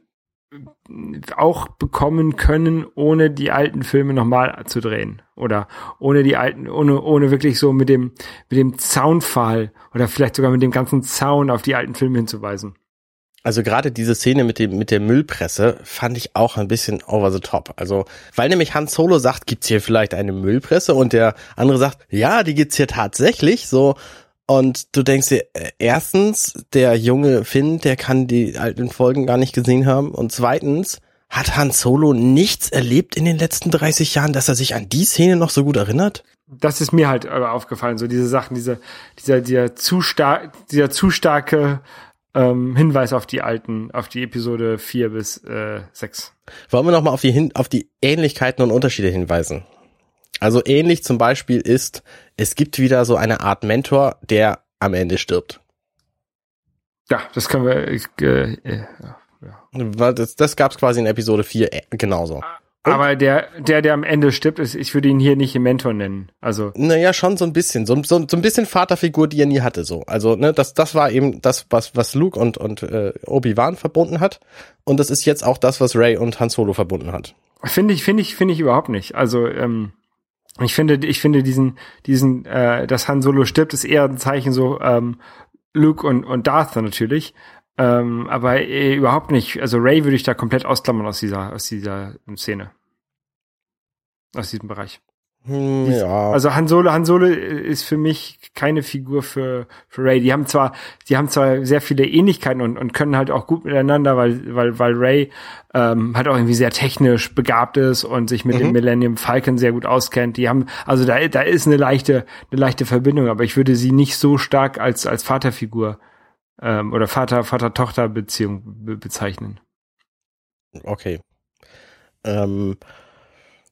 auch bekommen können, ohne die alten Filme nochmal zu drehen. Oder ohne die alten, ohne, ohne wirklich so mit dem, mit dem Zaunfall oder vielleicht sogar mit dem ganzen Zaun auf die alten Filme hinzuweisen. Also gerade diese Szene mit dem mit der Müllpresse fand ich auch ein bisschen over the top. Also weil nämlich Han Solo sagt, gibt's hier vielleicht eine Müllpresse und der andere sagt, ja, die gibt's hier tatsächlich. So und du denkst dir, äh, erstens, der junge Finn, der kann die alten Folgen gar nicht gesehen haben. Und zweitens, hat Han Solo nichts erlebt in den letzten 30 Jahren, dass er sich an die Szene noch so gut erinnert? Das ist mir halt aufgefallen, so diese Sachen, diese, dieser, dieser zu stark, dieser zu starke ähm, Hinweis auf die alten, auf die Episode 4 bis äh, 6. Wollen wir nochmal auf die, Hin auf die Ähnlichkeiten und Unterschiede hinweisen? Also ähnlich zum Beispiel ist, es gibt wieder so eine Art Mentor, der am Ende stirbt. Ja, das können wir. Äh, äh, ja. Das, das gab es quasi in Episode 4 äh, genauso. Aber der, der, der am Ende stirbt, ist, ich würde ihn hier nicht im Mentor nennen. Also. Naja, schon so ein bisschen. So, so, so ein bisschen Vaterfigur, die er nie hatte, so. Also, ne, das, das war eben das, was, was Luke und, und äh, Obi-Wan verbunden hat. Und das ist jetzt auch das, was Ray und Han Solo verbunden hat. Finde ich, finde ich, finde ich überhaupt nicht. Also, ähm, ich finde, ich finde diesen, diesen, äh, dass Han Solo stirbt, ist eher ein Zeichen so ähm, Luke und und Darth natürlich, ähm, aber äh, überhaupt nicht. Also Ray würde ich da komplett ausklammern aus dieser aus dieser Szene, aus diesem Bereich. Hm, ja. Also Han Solo, Han Solo ist für mich keine Figur für, für Ray. Die haben zwar, die haben zwar sehr viele Ähnlichkeiten und, und können halt auch gut miteinander, weil, weil, weil Ray ähm, halt auch irgendwie sehr technisch begabt ist und sich mit mhm. dem Millennium Falcon sehr gut auskennt. Die haben, also da, da ist eine leichte, eine leichte Verbindung, aber ich würde sie nicht so stark als, als Vaterfigur ähm, oder Vater, Vater-Tochter-Beziehung be bezeichnen. Okay. Ähm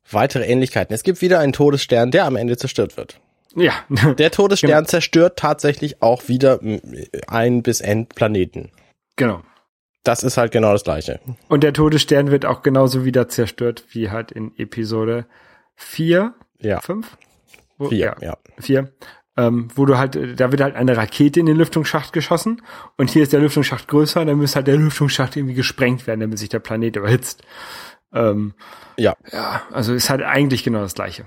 weitere Ähnlichkeiten. Es gibt wieder einen Todesstern, der am Ende zerstört wird. Ja. Der Todesstern genau. zerstört tatsächlich auch wieder ein bis end Planeten. Genau. Das ist halt genau das gleiche. Und der Todesstern wird auch genauso wieder zerstört wie halt in Episode 4, ja. 5? Wo- Vier, ja. Vier. Ähm, wo du halt, da wird halt eine Rakete in den Lüftungsschacht geschossen und hier ist der Lüftungsschacht größer, dann müsste halt der Lüftungsschacht irgendwie gesprengt werden, damit sich der Planet überhitzt. Ähm, Ja. ja, also ist halt eigentlich genau das gleiche.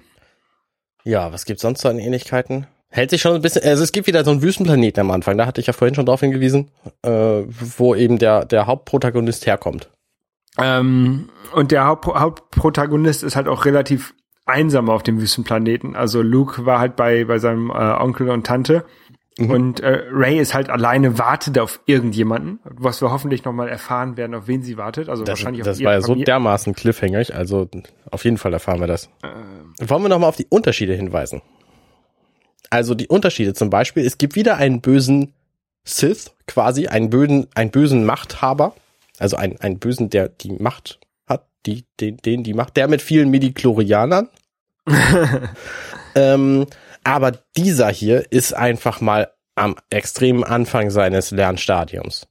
Ja, was gibt's sonst so an Ähnlichkeiten? Hält sich schon ein bisschen, also es gibt wieder so einen Wüstenplaneten am Anfang, da hatte ich ja vorhin schon drauf hingewiesen, äh, wo eben der, der Hauptprotagonist herkommt. Ähm, und der Haupt Hauptprotagonist ist halt auch relativ einsam auf dem Wüstenplaneten. Also Luke war halt bei, bei seinem äh, Onkel und Tante. Und äh, Ray ist halt alleine, wartet auf irgendjemanden, was wir hoffentlich nochmal erfahren werden, auf wen sie wartet. Also Das, wahrscheinlich das auf war ihre ja so dermaßen cliffhangig, also auf jeden Fall erfahren wir das. Wollen wir nochmal auf die Unterschiede hinweisen? Also die Unterschiede zum Beispiel, es gibt wieder einen bösen Sith, quasi einen bösen, einen bösen Machthaber, also einen, einen bösen, der die Macht hat, die, den, den die Macht, der mit vielen Midichlorianern. ähm, aber dieser hier ist einfach mal am extremen Anfang seines Lernstadiums.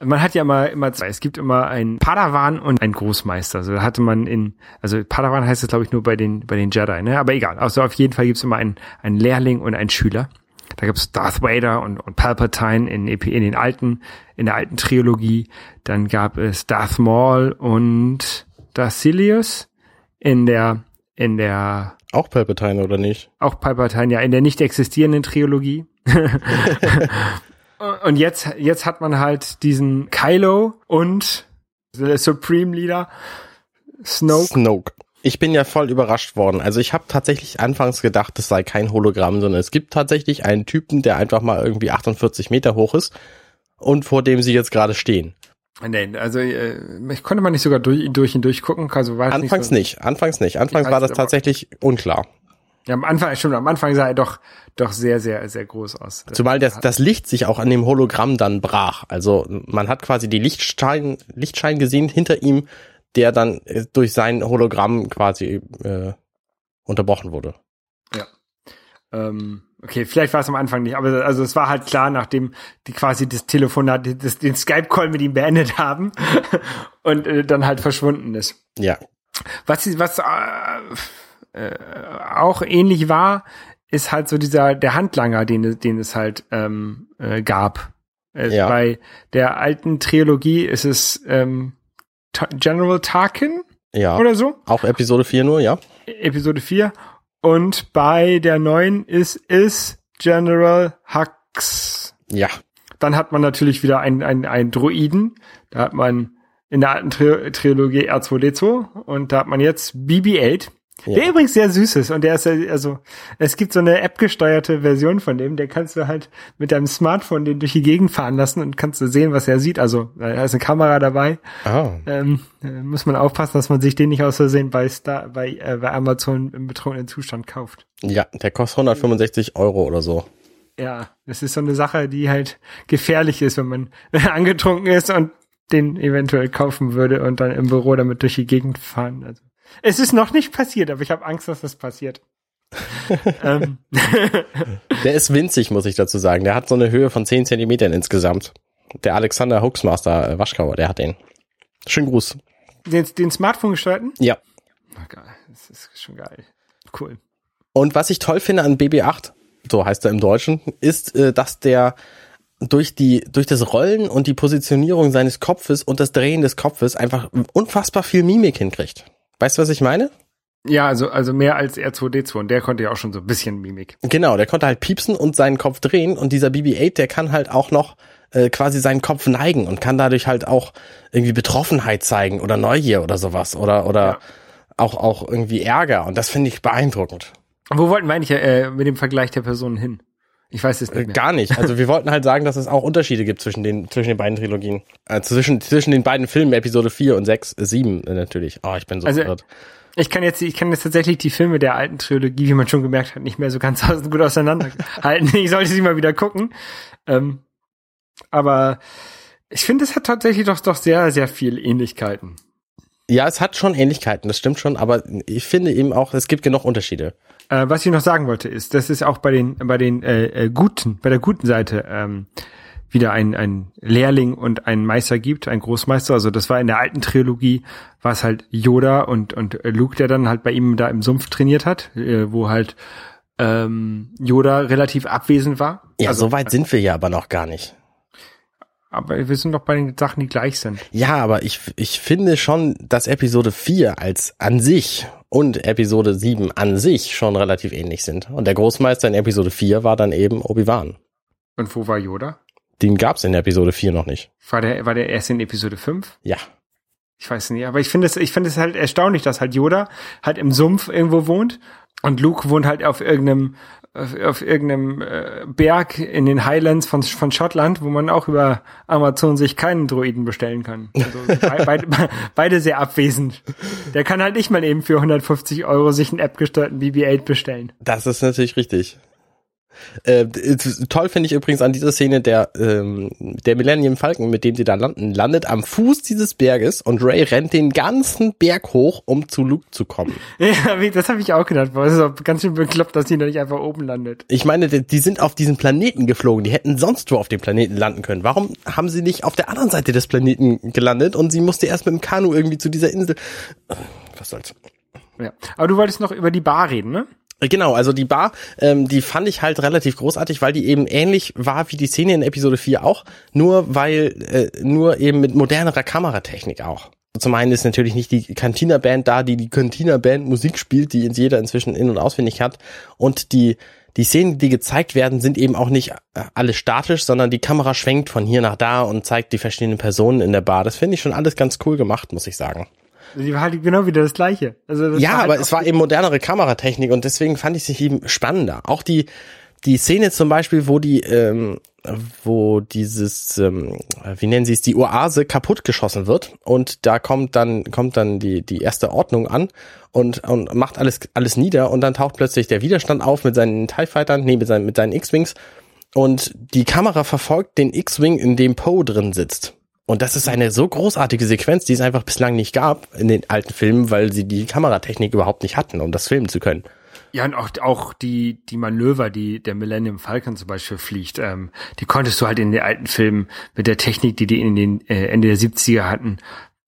Man hat ja immer, immer zwei. Es gibt immer einen Padawan und einen Großmeister. Also da hatte man in, also Padawan heißt es glaube ich nur bei den, bei den Jedi, ne? Aber egal. Also auf jeden Fall gibt's immer einen, einen Lehrling und einen Schüler. Da gibt's Darth Vader und, und Palpatine in, EP in den alten, in der alten Trilogie. Dann gab es Darth Maul und Darth Sidious in der, in der, Auch Palpatine, oder nicht? auch Palpatine, ja, in der nicht existierenden Trilogie. und jetzt, jetzt hat man halt diesen Kylo und der Supreme Leader Snoke. Snoke. Ich bin ja voll überrascht worden. Also ich habe tatsächlich anfangs gedacht, es sei kein Hologramm, sondern es gibt tatsächlich einen Typen, der einfach mal irgendwie 48 Meter hoch ist und vor dem sie jetzt gerade stehen. Nein, also äh, ich konnte man nicht sogar durch, durch ihn durchgucken. Also war Anfangs so, nicht, anfangs nicht. Anfangs war das tatsächlich unklar. Ja, am Anfang, stimmt, am Anfang sah er doch, doch sehr, sehr, sehr groß aus. Zumal das, das Licht sich auch an dem Hologramm dann brach. Also man hat quasi die Lichtschein, Lichtschein gesehen hinter ihm, der dann äh, durch sein Hologramm quasi äh, unterbrochen wurde. Ähm, okay, vielleicht war es am Anfang nicht, aber also es war halt klar, nachdem die quasi das Telefonat, das, den Skype-Call mit ihm beendet haben und äh, dann halt verschwunden ist. Ja, Was, sie- was äh, äh, auch ähnlich war, ist halt so dieser der Handlanger, den, es- den es halt ähm, äh, gab. Äh, Ja. Bei der alten Trilogie ist es ähm, General Tarkin ja. oder so, Auch Episode 4 nur, ja. Episode 4. Und bei der neuen ist es General Hux. Ja. Dann hat man natürlich wieder einen, einen, einen Druiden. Da hat man in der alten Tri Trilogie R2D2 und da hat man jetzt BB-8. Ja. Der übrigens sehr süß ist und der ist ja, also, es gibt so eine App-gesteuerte Version von dem, der kannst du halt mit deinem Smartphone den durch die Gegend fahren lassen und kannst du sehen, was er sieht. Also, da ist eine Kamera dabei. Ah. Ähm, äh, muss man aufpassen, dass man sich den nicht aus Versehen bei, Star, bei, äh, bei Amazon im betrunkenen Zustand kauft. Ja, der kostet 165 Euro oder so. Ja, das ist so eine Sache, die halt gefährlich ist, wenn man angetrunken ist und den eventuell kaufen würde und dann im Büro damit durch die Gegend fahren. Also, es ist noch nicht passiert, aber ich habe Angst, dass das passiert. ähm, Der ist winzig, muss ich dazu sagen. Der hat so eine Höhe von 10 Zentimetern insgesamt. Der Alexander Huxmaster äh, Waschkauer, der hat den. Schönen Gruß. den, den Smartphone gestalten? Ja. Ach, geil. Das ist schon geil. Cool. Und was ich toll finde an BB8, so heißt er im Deutschen, ist, äh, dass der durch die, durch das Rollen und die Positionierung seines Kopfes und das Drehen des Kopfes einfach unfassbar viel Mimik hinkriegt. Weißt du, was ich meine? Ja, also, also mehr als R2D2 und der konnte ja auch schon so ein bisschen Mimik. Genau, der konnte halt piepsen und seinen Kopf drehen und dieser BB-8, der kann halt auch noch äh, quasi seinen Kopf neigen und kann dadurch halt auch irgendwie Betroffenheit zeigen oder Neugier oder sowas oder oder Ja. auch auch irgendwie Ärger und das finde ich beeindruckend. Wo wollten wir eigentlich äh, mit dem Vergleich der Personen hin? Ich weiß es Äh, nicht mehr. Gar nicht. Also wir wollten halt sagen, dass es auch Unterschiede gibt zwischen den zwischen den beiden Trilogien. Äh, zwischen zwischen den beiden Filmen Episode 4 und 6, äh, 7 äh, natürlich. Oh, ich bin so Also, verwirrt. Ich kann jetzt, ich kann jetzt tatsächlich die Filme der alten Trilogie, wie man schon gemerkt hat, nicht mehr so ganz gut auseinanderhalten. ich sollte sie mal wieder gucken. Ähm, aber ich finde, es hat tatsächlich doch, doch sehr, sehr viel Ähnlichkeiten. Ja, es hat schon Ähnlichkeiten, das stimmt schon, aber ich finde eben auch, es gibt genug Unterschiede. Äh, was ich noch sagen wollte, ist, das ist auch bei den, bei den äh, äh, guten, bei der guten Seite ähm, wieder ein, ein Lehrling und einen Meister gibt, ein Großmeister. Also das war in der alten Trilogie, war es halt Yoda und, und Luke, der dann halt bei ihm da im Sumpf trainiert hat, äh, wo halt ähm, Yoda relativ abwesend war. Ja, also, so weit sind wir ja aber noch gar nicht. Aber wir sind doch bei den Sachen, die gleich sind. Ja, aber ich, ich finde schon, dass Episode 4 als an sich und Episode 7 an sich schon relativ ähnlich sind. Und der Großmeister in Episode 4 war dann eben Obi-Wan. Und wo war Yoda? Den gab's in Episode 4 noch nicht. War der, war der erst in Episode 5? Ja. Ich weiß nicht, aber ich finde es, ich finde es halt erstaunlich, dass halt Yoda halt im Sumpf irgendwo wohnt und Luke wohnt halt auf irgendeinem auf, auf irgendeinem äh, Berg in den Highlands von, von Schottland, wo man auch über Amazon sich keinen Droiden bestellen kann. Also be beide, beide sehr abwesend. Der kann halt nicht mal eben für 150 Euro sich einen App-gesteuerten BB-8 bestellen. Das ist natürlich richtig. Äh, toll finde ich übrigens an dieser Szene der ähm, der Millennium Falcon, mit dem sie da landen, landet am Fuß dieses Berges und Ray rennt den ganzen Berg hoch, um zu Luke zu kommen. Ja, das habe ich auch gedacht. Es ist auch ganz schön bekloppt, dass sie noch nicht einfach oben landet. Ich meine, die, die sind auf diesen Planeten geflogen. Die hätten sonst wo auf dem Planeten landen können. Warum haben sie nicht auf der anderen Seite des Planeten gelandet und sie musste erst mit dem Kanu irgendwie zu dieser Insel? Was soll's? Ja. Aber du wolltest noch über die Bar reden, ne? Genau, also die Bar, ähm, die fand ich halt relativ großartig, weil die eben ähnlich war wie die Szene in Episode 4 auch, nur weil, äh, nur eben mit modernerer Kameratechnik auch. Zum einen ist natürlich nicht die Cantina-Band da, die die Cantina-Band Musik spielt, die jeder inzwischen in- und auswendig hat. Und die, die Szenen, die gezeigt werden, sind eben auch nicht äh, alle statisch, sondern die Kamera schwenkt von hier nach da und zeigt die verschiedenen Personen in der Bar. Das finde ich schon alles ganz cool gemacht, muss ich sagen. Die war halt genau wieder das gleiche. Also das ja, halt aber es war eben modernere Kameratechnik und deswegen fand ich sie eben spannender. Auch die die Szene zum Beispiel, wo die ähm, wo dieses ähm, wie nennen sie es die Oase kaputt geschossen wird und da kommt dann kommt dann die die erste Ordnung an und und macht alles alles nieder und dann taucht plötzlich der Widerstand auf mit seinen Tie Fightern, nee, mit seinen mit seinen X-Wings und die Kamera verfolgt den X-Wing, in dem Poe drin sitzt. Und das ist eine so großartige Sequenz, die es einfach bislang nicht gab in den alten Filmen, weil sie die Kameratechnik überhaupt nicht hatten, um das filmen zu können. Ja, und auch, auch die, die Manöver, die der Millennium Falcon zum Beispiel fliegt, ähm, die konntest du halt in den alten Filmen mit der Technik, die die in den äh, Ende der 70er hatten,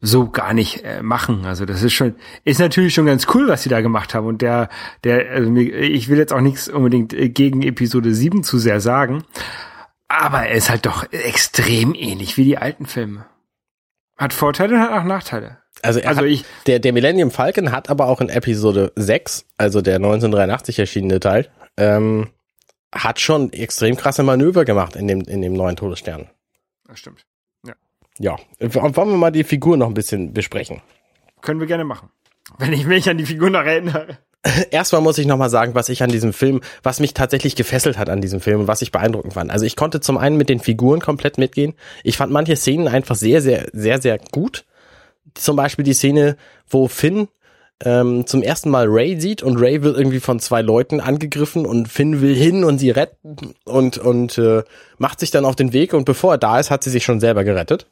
so gar nicht äh, machen. Also das ist schon, ist natürlich schon ganz cool, was sie da gemacht haben. Und der, der, also ich will jetzt auch nichts unbedingt äh, gegen Episode 7 zu sehr sagen, aber er ist halt doch extrem ähnlich wie die alten Filme. Hat Vorteile und hat auch Nachteile. Also, er Also hat, ich- der, der Millennium Falcon hat aber auch in Episode 6, also der 1983 erschienene Teil, ähm, hat schon extrem krasse Manöver gemacht in dem, in dem neuen Todesstern. Das stimmt. Ja, wollen wir mal die Figur noch ein bisschen besprechen. Können wir gerne machen. Wenn ich mich an die Figur noch erinnere. Erstmal muss ich nochmal sagen, was ich an diesem Film, was mich tatsächlich gefesselt hat an diesem Film und was ich beeindruckend fand. Also ich konnte zum einen mit den Figuren komplett mitgehen. Ich fand manche Szenen einfach sehr, sehr, sehr, sehr gut. Zum Beispiel die Szene, wo Finn ähm, zum ersten Mal Ray sieht und Ray wird irgendwie von zwei Leuten angegriffen und Finn will hin und sie retten und, und äh, macht sich dann auf den Weg und bevor er da ist, hat sie sich schon selber gerettet.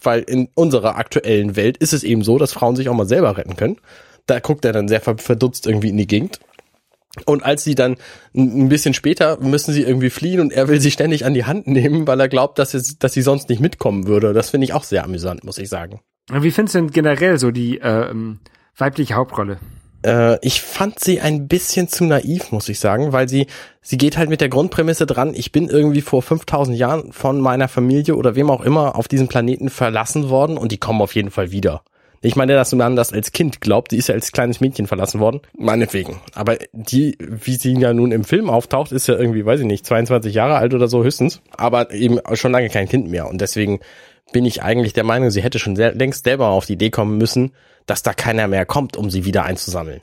Weil in unserer aktuellen Welt ist es eben so, dass Frauen sich auch mal selber retten können. Da guckt er dann sehr ver- verdutzt irgendwie in die Gegend. Und als sie dann ein bisschen später müssen sie irgendwie fliehen und er will sie ständig an die Hand nehmen, weil er glaubt, dass, es, dass sie sonst nicht mitkommen würde. Das finde ich auch sehr amüsant, muss ich sagen. Wie findest du denn generell so die ähm, weibliche Hauptrolle? Äh, ich fand sie ein bisschen zu naiv, muss ich sagen, weil sie, sie geht halt mit der Grundprämisse dran, ich bin irgendwie vor 5000 Jahren von meiner Familie oder wem auch immer auf diesem Planeten verlassen worden und die kommen auf jeden Fall wieder. Ich meine, dass man das als Kind glaubt, die ist ja als kleines Mädchen verlassen worden, meinetwegen. Aber die, wie sie ja nun im Film auftaucht, ist ja irgendwie, weiß ich nicht, 22 Jahre alt oder so höchstens, aber eben schon lange kein Kind mehr und deswegen bin ich eigentlich der Meinung, sie hätte schon sehr, längst selber auf die Idee kommen müssen, dass da keiner mehr kommt, um sie wieder einzusammeln.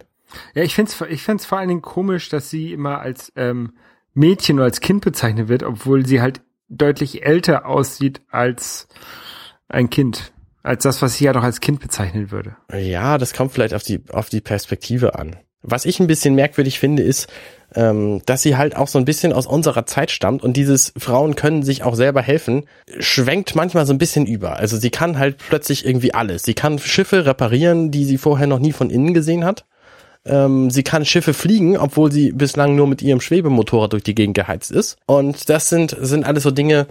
Ja, ich find's, ich find's vor allen Dingen komisch, dass sie immer als ähm, Mädchen oder als Kind bezeichnet wird, obwohl sie halt deutlich älter aussieht als ein Kind. Als das, was sie ja doch als Kind bezeichnen würde. Ja, das kommt vielleicht auf die, auf die Perspektive an. Was ich ein bisschen merkwürdig finde, ist, ähm, dass sie halt auch so ein bisschen aus unserer Zeit stammt und dieses Frauen können sich auch selber helfen, schwenkt manchmal so ein bisschen über. Also sie kann halt plötzlich irgendwie alles. Sie kann Schiffe reparieren, die sie vorher noch nie von innen gesehen hat. Ähm, sie kann Schiffe fliegen, obwohl sie bislang nur mit ihrem Schwebemotorrad durch die Gegend geheizt ist. Und das sind, sind alles so Dinge,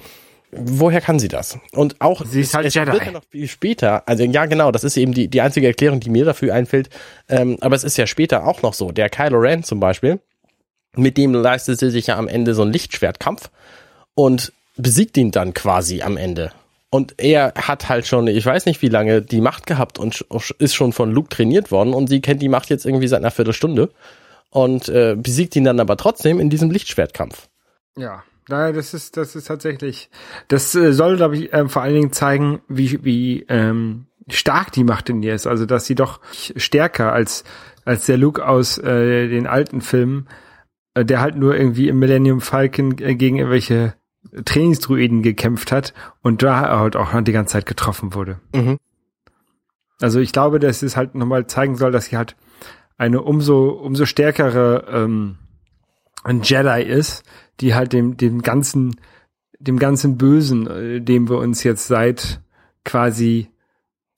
woher kann sie das? Und auch Sie ist halt es Jedi. wird ja noch viel später, also ja genau, das ist eben die, die einzige Erklärung, die mir dafür einfällt. Ähm, aber es ist ja später auch noch so. Der Kylo Ren zum Beispiel, mit dem leistet sie sich ja am Ende so einen Lichtschwertkampf und besiegt ihn dann quasi am Ende. Und er hat halt schon, ich weiß nicht wie lange, die Macht gehabt und ist schon von Luke trainiert worden und sie kennt die Macht jetzt irgendwie seit einer Viertelstunde und äh, besiegt ihn dann aber trotzdem in diesem Lichtschwertkampf. Ja, naja, das ist, das ist tatsächlich, das äh, soll, glaube ich, ähm, vor allen Dingen zeigen, wie, wie ähm, stark die Macht in ihr ist. Also, dass sie doch stärker als, als der Luke aus äh, den alten Filmen, äh, der halt nur irgendwie im Millennium Falcon äh, gegen irgendwelche Trainingsdruiden gekämpft hat und da halt auch die ganze Zeit getroffen wurde. Mhm. Also ich glaube, dass es halt nochmal zeigen soll, dass sie halt eine umso, umso stärkere ähm, ein Jedi ist, die halt dem, dem ganzen, dem ganzen Bösen, äh, dem wir uns jetzt seit quasi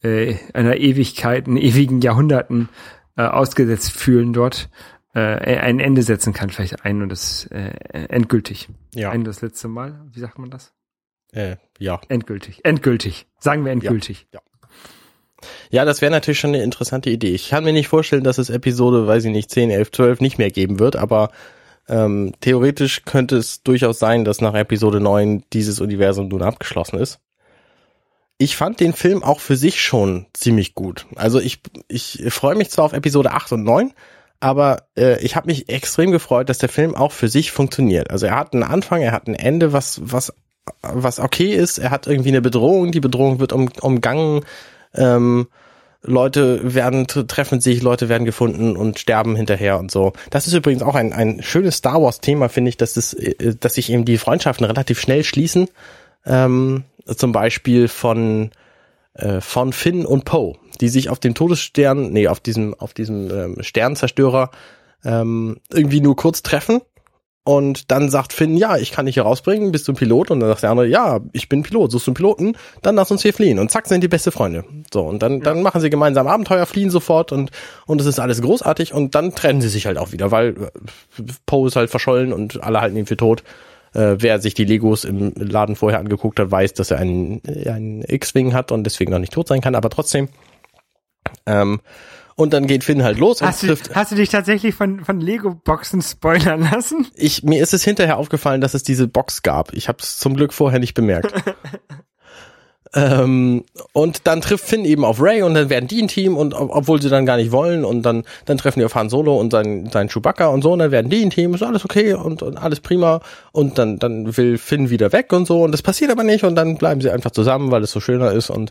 äh, einer Ewigkeit, in ewigen Jahrhunderten äh, ausgesetzt fühlen dort, äh, ein Ende setzen kann, vielleicht ein und das äh, endgültig. Ja. Ein das letzte Mal, wie sagt man das? Äh, ja. Endgültig. Endgültig. Sagen wir endgültig. Ja, das wäre natürlich schon eine interessante Idee. Ich kann mir nicht vorstellen, dass es Episode, weiß ich nicht, 10, 11, 12 nicht mehr geben wird, aber ähm, theoretisch könnte es durchaus sein, dass nach Episode 9 dieses Universum nun abgeschlossen ist. Ich fand den Film auch für sich schon ziemlich gut. Also ich, ich freue mich zwar auf Episode 8 und 9, aber äh, ich habe mich extrem gefreut, dass der Film auch für sich funktioniert. Also er hat einen Anfang, er hat ein Ende, was, was, was okay ist. Er hat irgendwie eine Bedrohung, die Bedrohung wird um, umgangen. Ähm, Leute werden treffen sich, Leute werden gefunden und sterben hinterher und so. Das ist übrigens auch ein, ein schönes Star Wars Thema, finde ich, dass es, äh, dass sich eben die Freundschaften relativ schnell schließen. Ähm, zum Beispiel von äh, von Finn und Poe, die sich auf dem Todesstern, nee, auf diesem auf diesem ähm, Sternzerstörer ähm, irgendwie nur kurz treffen und dann sagt Finn, ja, ich kann dich hier rausbringen, bist du ein Pilot? Und dann sagt der andere, ja, ich bin Pilot, suchst du einen Piloten? Dann lass uns hier fliehen. Und zack, sind die beste Freunde. So, und dann, dann machen sie gemeinsam Abenteuer, fliehen sofort und, und es ist alles großartig und dann trennen sie sich halt auch wieder, weil äh, Poe ist halt verschollen und alle halten ihn für tot. Äh, wer sich die Legos im Laden vorher angeguckt hat, weiß, dass er einen, äh, einen X-Wing hat und deswegen noch nicht tot sein kann, aber trotzdem. Ähm, und dann geht Finn halt los Hast und du, trifft hast du dich tatsächlich von, von Lego-Boxen spoilern lassen? ich, mir ist es hinterher aufgefallen, dass es diese Box gab. Ich habe es zum Glück vorher nicht bemerkt. ähm, und dann trifft Finn eben auf Ray und dann werden die ein Team und ob- obwohl sie dann gar nicht wollen und dann dann treffen die auf Han Solo und sein sein Chewbacca und so und dann werden die ein Team ist alles okay und, und alles prima und dann dann will Finn wieder weg und so und das passiert aber nicht und dann bleiben sie einfach zusammen, weil es so schöner ist und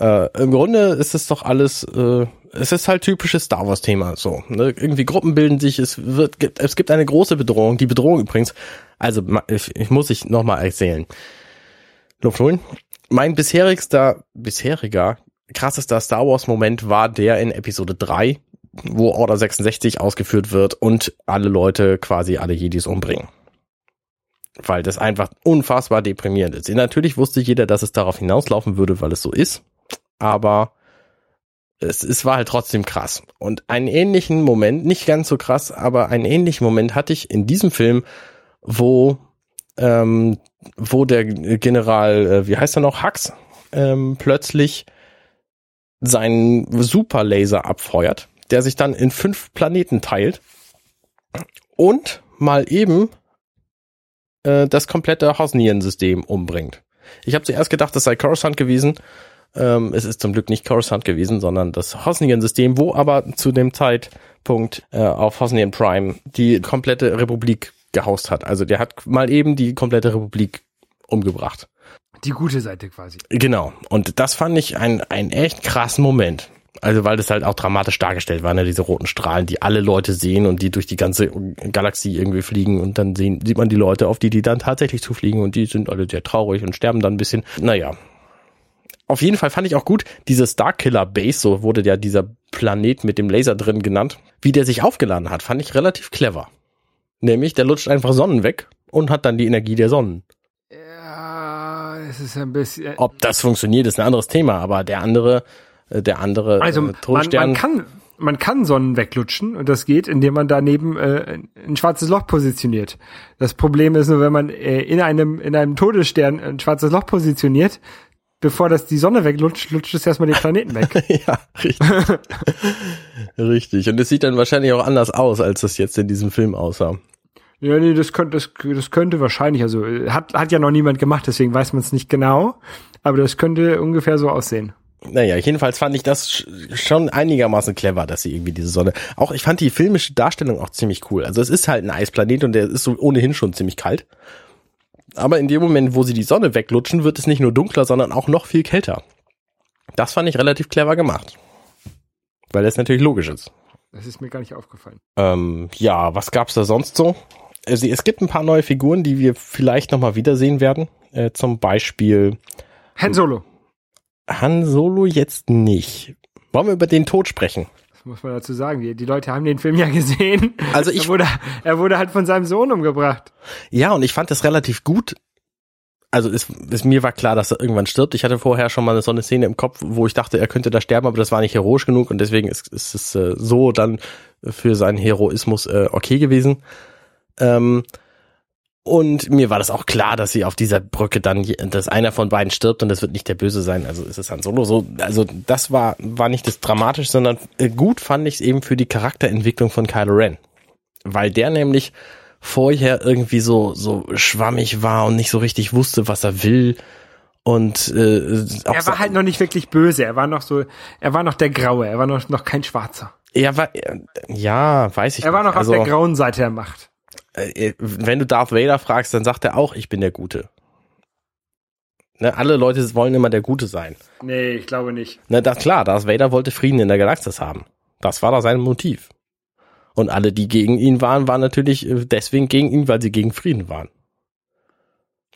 äh, im Grunde ist es doch alles, äh, es ist halt typisches Star Wars Thema, so, ne? irgendwie Gruppen bilden sich, es wird, gibt- es gibt eine große Bedrohung, die Bedrohung übrigens, also ich, ich muss ich nochmal erzählen. Luft holen. Mein bisherigster, bisheriger, krassester Star Wars Moment war der in Episode 3, wo Order 66 ausgeführt wird und alle Leute quasi alle Jedis umbringen. Weil das einfach unfassbar deprimierend ist. Natürlich wusste jeder, dass es darauf hinauslaufen würde, weil es so ist aber es, es war halt trotzdem krass. Und einen ähnlichen Moment, nicht ganz so krass, aber einen ähnlichen Moment hatte ich in diesem Film, wo, ähm, wo der General, äh, wie heißt er noch, Hux, ähm, plötzlich seinen Superlaser abfeuert, der sich dann in fünf Planeten teilt und mal eben äh, das komplette Hosnian-System umbringt. Ich habe zuerst gedacht, das sei Coruscant gewesen, ähm, es ist zum Glück nicht Coruscant gewesen, sondern das Hosnian-System, wo aber zu dem Zeitpunkt äh, auf Hosnian Prime die komplette Republik gehaust hat. Also der hat mal eben die komplette Republik umgebracht. Die gute Seite quasi. Genau. Und das fand ich ein, ein echt krassen Moment. Also weil das halt auch dramatisch dargestellt war, ne? diese roten Strahlen, die alle Leute sehen und die durch die ganze Galaxie irgendwie fliegen und dann sehen, sieht man die Leute, auf die die dann tatsächlich zufliegen und die sind alle sehr traurig und sterben dann ein bisschen. Naja, auf jeden Fall fand ich auch gut, diese Starkiller Base, so wurde ja dieser Planet mit dem Laser drin genannt, wie der sich aufgeladen hat, fand ich relativ clever. Nämlich, der lutscht einfach Sonnen weg und hat dann die Energie der Sonnen. Ja, es ist ein bisschen. Ob das funktioniert, ist ein anderes Thema, aber der andere, äh, der andere Also äh, man, Todesstern, man kann man kann Sonnen weglutschen und das geht, indem man daneben äh, ein schwarzes Loch positioniert. Das Problem ist nur, wenn man äh, in einem in einem Todesstern ein schwarzes Loch positioniert, bevor das die Sonne weglutscht, lutscht es erstmal den Planeten weg. ja, richtig. richtig. Und es sieht dann wahrscheinlich auch anders aus, als das jetzt in diesem Film aussah. Ja, nee, das könnte, das, das könnte wahrscheinlich, also hat, hat ja noch niemand gemacht, deswegen weiß man es nicht genau, aber das könnte ungefähr so aussehen. Naja, jedenfalls fand ich das schon einigermaßen clever, dass sie irgendwie diese Sonne. Auch ich fand die filmische Darstellung auch ziemlich cool. Also es ist halt ein Eisplanet und der ist so ohnehin schon ziemlich kalt. Aber in dem Moment, wo sie die Sonne weglutschen, wird es nicht nur dunkler, sondern auch noch viel kälter. Das fand ich relativ clever gemacht. Weil das natürlich logisch ist. Das ist mir gar nicht aufgefallen. Ähm, ja, was gab's da sonst so? Also, es gibt ein paar neue Figuren, die wir vielleicht nochmal wiedersehen werden. Äh, zum Beispiel Han Solo. Han Solo jetzt nicht. Wollen wir über den Tod sprechen? Muss man dazu sagen. Die, die Leute haben den Film ja gesehen. Also ich er wurde, er wurde halt von seinem Sohn umgebracht. Ja, und ich fand das relativ gut. Also es, es, mir war klar, dass er irgendwann stirbt. Ich hatte vorher schon mal so eine Szene im Kopf, wo ich dachte, er könnte da sterben, aber das war nicht heroisch genug und deswegen ist, ist es äh, so dann für seinen Heroismus äh, okay gewesen. Ähm, und mir war das auch klar, dass sie auf dieser Brücke dann, dass einer von beiden stirbt und das wird nicht der Böse sein. Also ist es Han Solo so. Also das war, war nicht das dramatisch, sondern äh, gut fand ich es eben für die Charakterentwicklung von Kylo Ren. Weil der nämlich vorher irgendwie so, so schwammig war und nicht so richtig wusste, was er will. Und äh, er war so, halt noch nicht wirklich böse. Er war noch so, er war noch der Graue. Er war noch, noch kein Schwarzer. Er war, ja, weiß ich Er war noch also, auf der grauen Seite der Macht. Äh, wenn du Darth Vader fragst, dann sagt er auch, ich bin der Gute. Ne, alle Leute wollen immer der Gute sein. Nee, ich glaube nicht. Ne, das klar, Darth Vader wollte Frieden in der Galaxis haben. Das war da sein Motiv. Und alle, die gegen ihn waren, waren natürlich äh, deswegen gegen ihn, weil sie gegen Frieden waren.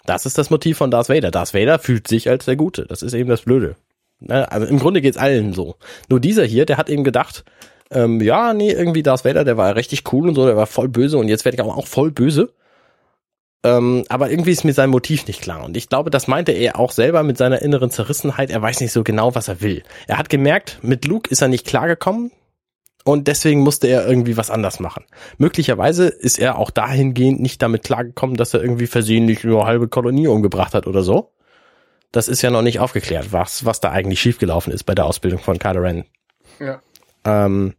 Das ist das Motiv von Darth Vader. Darth Vader fühlt sich als der Gute. Das ist eben das Blöde. Ne, also im Grunde geht's allen so. Nur dieser hier, der hat eben gedacht, ähm, ja, nee, irgendwie Darth Vader, der war richtig cool und so, der war voll böse und jetzt werde ich aber auch voll böse. Ähm, aber irgendwie ist mir sein Motiv nicht klar. Und ich glaube, das meinte er auch selber mit seiner inneren Zerrissenheit. Er weiß nicht so genau, was er will. Er hat gemerkt, mit Luke ist er nicht klargekommen und deswegen musste er irgendwie was anders machen. Möglicherweise ist er auch dahingehend nicht damit klargekommen, dass er irgendwie versehentlich nur halbe Kolonie umgebracht hat oder so. Das ist ja noch nicht aufgeklärt, was, was da eigentlich schiefgelaufen ist bei der Ausbildung von Kylo Ren. Ja. Ähm,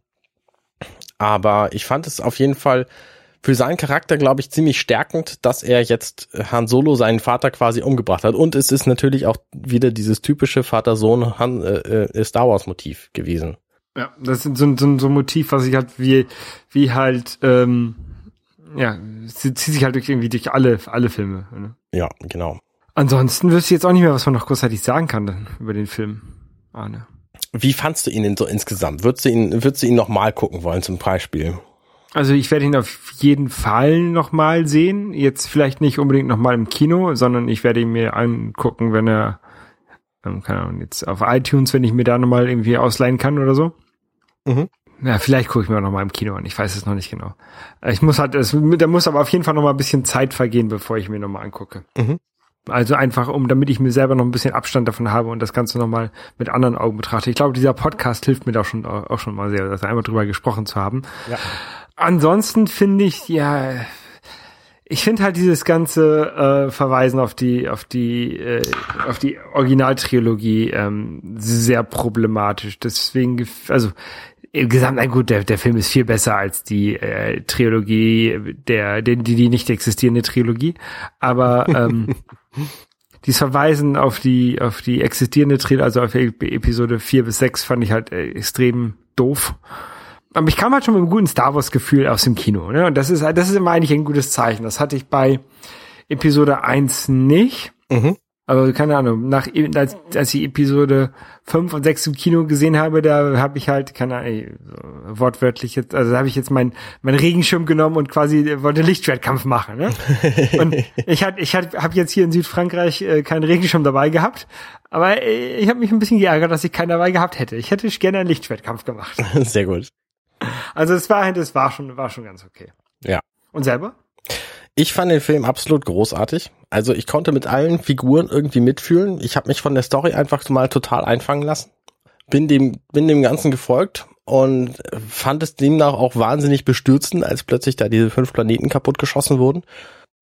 aber ich fand es auf jeden Fall für seinen Charakter, glaube ich, ziemlich stärkend, dass er jetzt Han Solo seinen Vater quasi umgebracht hat. Und es ist natürlich auch wieder dieses typische Vater-Sohn Han äh, äh, Star Wars Motiv gewesen. Ja, das ist so, so, so ein Motiv, was ich halt wie wie halt ähm, ja zieht sich halt durch irgendwie durch alle alle Filme. Ne? Ja, genau. Ansonsten wüsste ich jetzt auch nicht mehr, was man noch großartig sagen kann dann über den Film. Arne. Wie fandst du ihn denn so insgesamt? Würdest du ihn, würdest du ihn nochmal gucken wollen zum Beispiel? Also ich werde ihn auf jeden Fall nochmal sehen. Jetzt vielleicht nicht unbedingt nochmal im Kino, sondern ich werde ihn mir angucken, wenn er, ähm, keine Ahnung, jetzt auf iTunes, wenn ich mir da nochmal irgendwie ausleihen kann oder so. Mhm. Ja, vielleicht gucke ich mir nochmal im Kino an. Ich weiß es noch nicht genau. Ich muss halt, es, da muss aber auf jeden Fall nochmal ein bisschen Zeit vergehen, bevor ich mir nochmal angucke. Mhm. Also einfach, um, damit ich mir selber noch ein bisschen Abstand davon habe und das Ganze nochmal mit anderen Augen betrachte. Ich glaube, dieser Podcast hilft mir da schon, auch schon mal sehr, dass einmal drüber gesprochen zu haben. Ja. Ansonsten finde ich, ja, ich finde halt dieses ganze äh, Verweisen auf die, auf die, äh, auf die Originaltrilogie ähm, sehr problematisch. Deswegen, also im Gesamten, gut, der, der Film ist viel besser als die äh, Trilogie, der, die, die nicht existierende Trilogie. Aber ähm, dieses Verweisen auf die, auf die existierende Trilogie, also auf Episode 4 bis 6, fand ich halt äh, extrem doof. Aber ich kam halt schon mit einem guten Star Wars Gefühl aus dem Kino, ne? Und das ist, das ist immer eigentlich ein gutes Zeichen. Das hatte ich bei Episode 1 nicht. Mhm. Aber keine Ahnung, nach, als, als ich Episode 5 und 6 im Kino gesehen habe, da habe ich halt, keine Ahnung, wortwörtlich jetzt, also da habe ich jetzt mein, mein Regenschirm genommen und quasi wollte Lichtschwertkampf machen. Ne? Und ich hatte, ich hatte, habe jetzt hier in Südfrankreich äh, keinen Regenschirm dabei gehabt, aber äh, ich habe mich ein bisschen geärgert, dass ich keinen dabei gehabt hätte. Ich hätte gerne einen Lichtschwertkampf gemacht. Sehr gut. Also es war, das war schon, war schon ganz okay. Ja. Und selber? Ich fand den Film absolut großartig. Also ich konnte mit allen Figuren irgendwie mitfühlen. Ich habe mich von der Story einfach mal total einfangen lassen. Bin dem, bin dem Ganzen gefolgt und fand es demnach auch wahnsinnig bestürzend, als plötzlich da diese fünf Planeten kaputt geschossen wurden.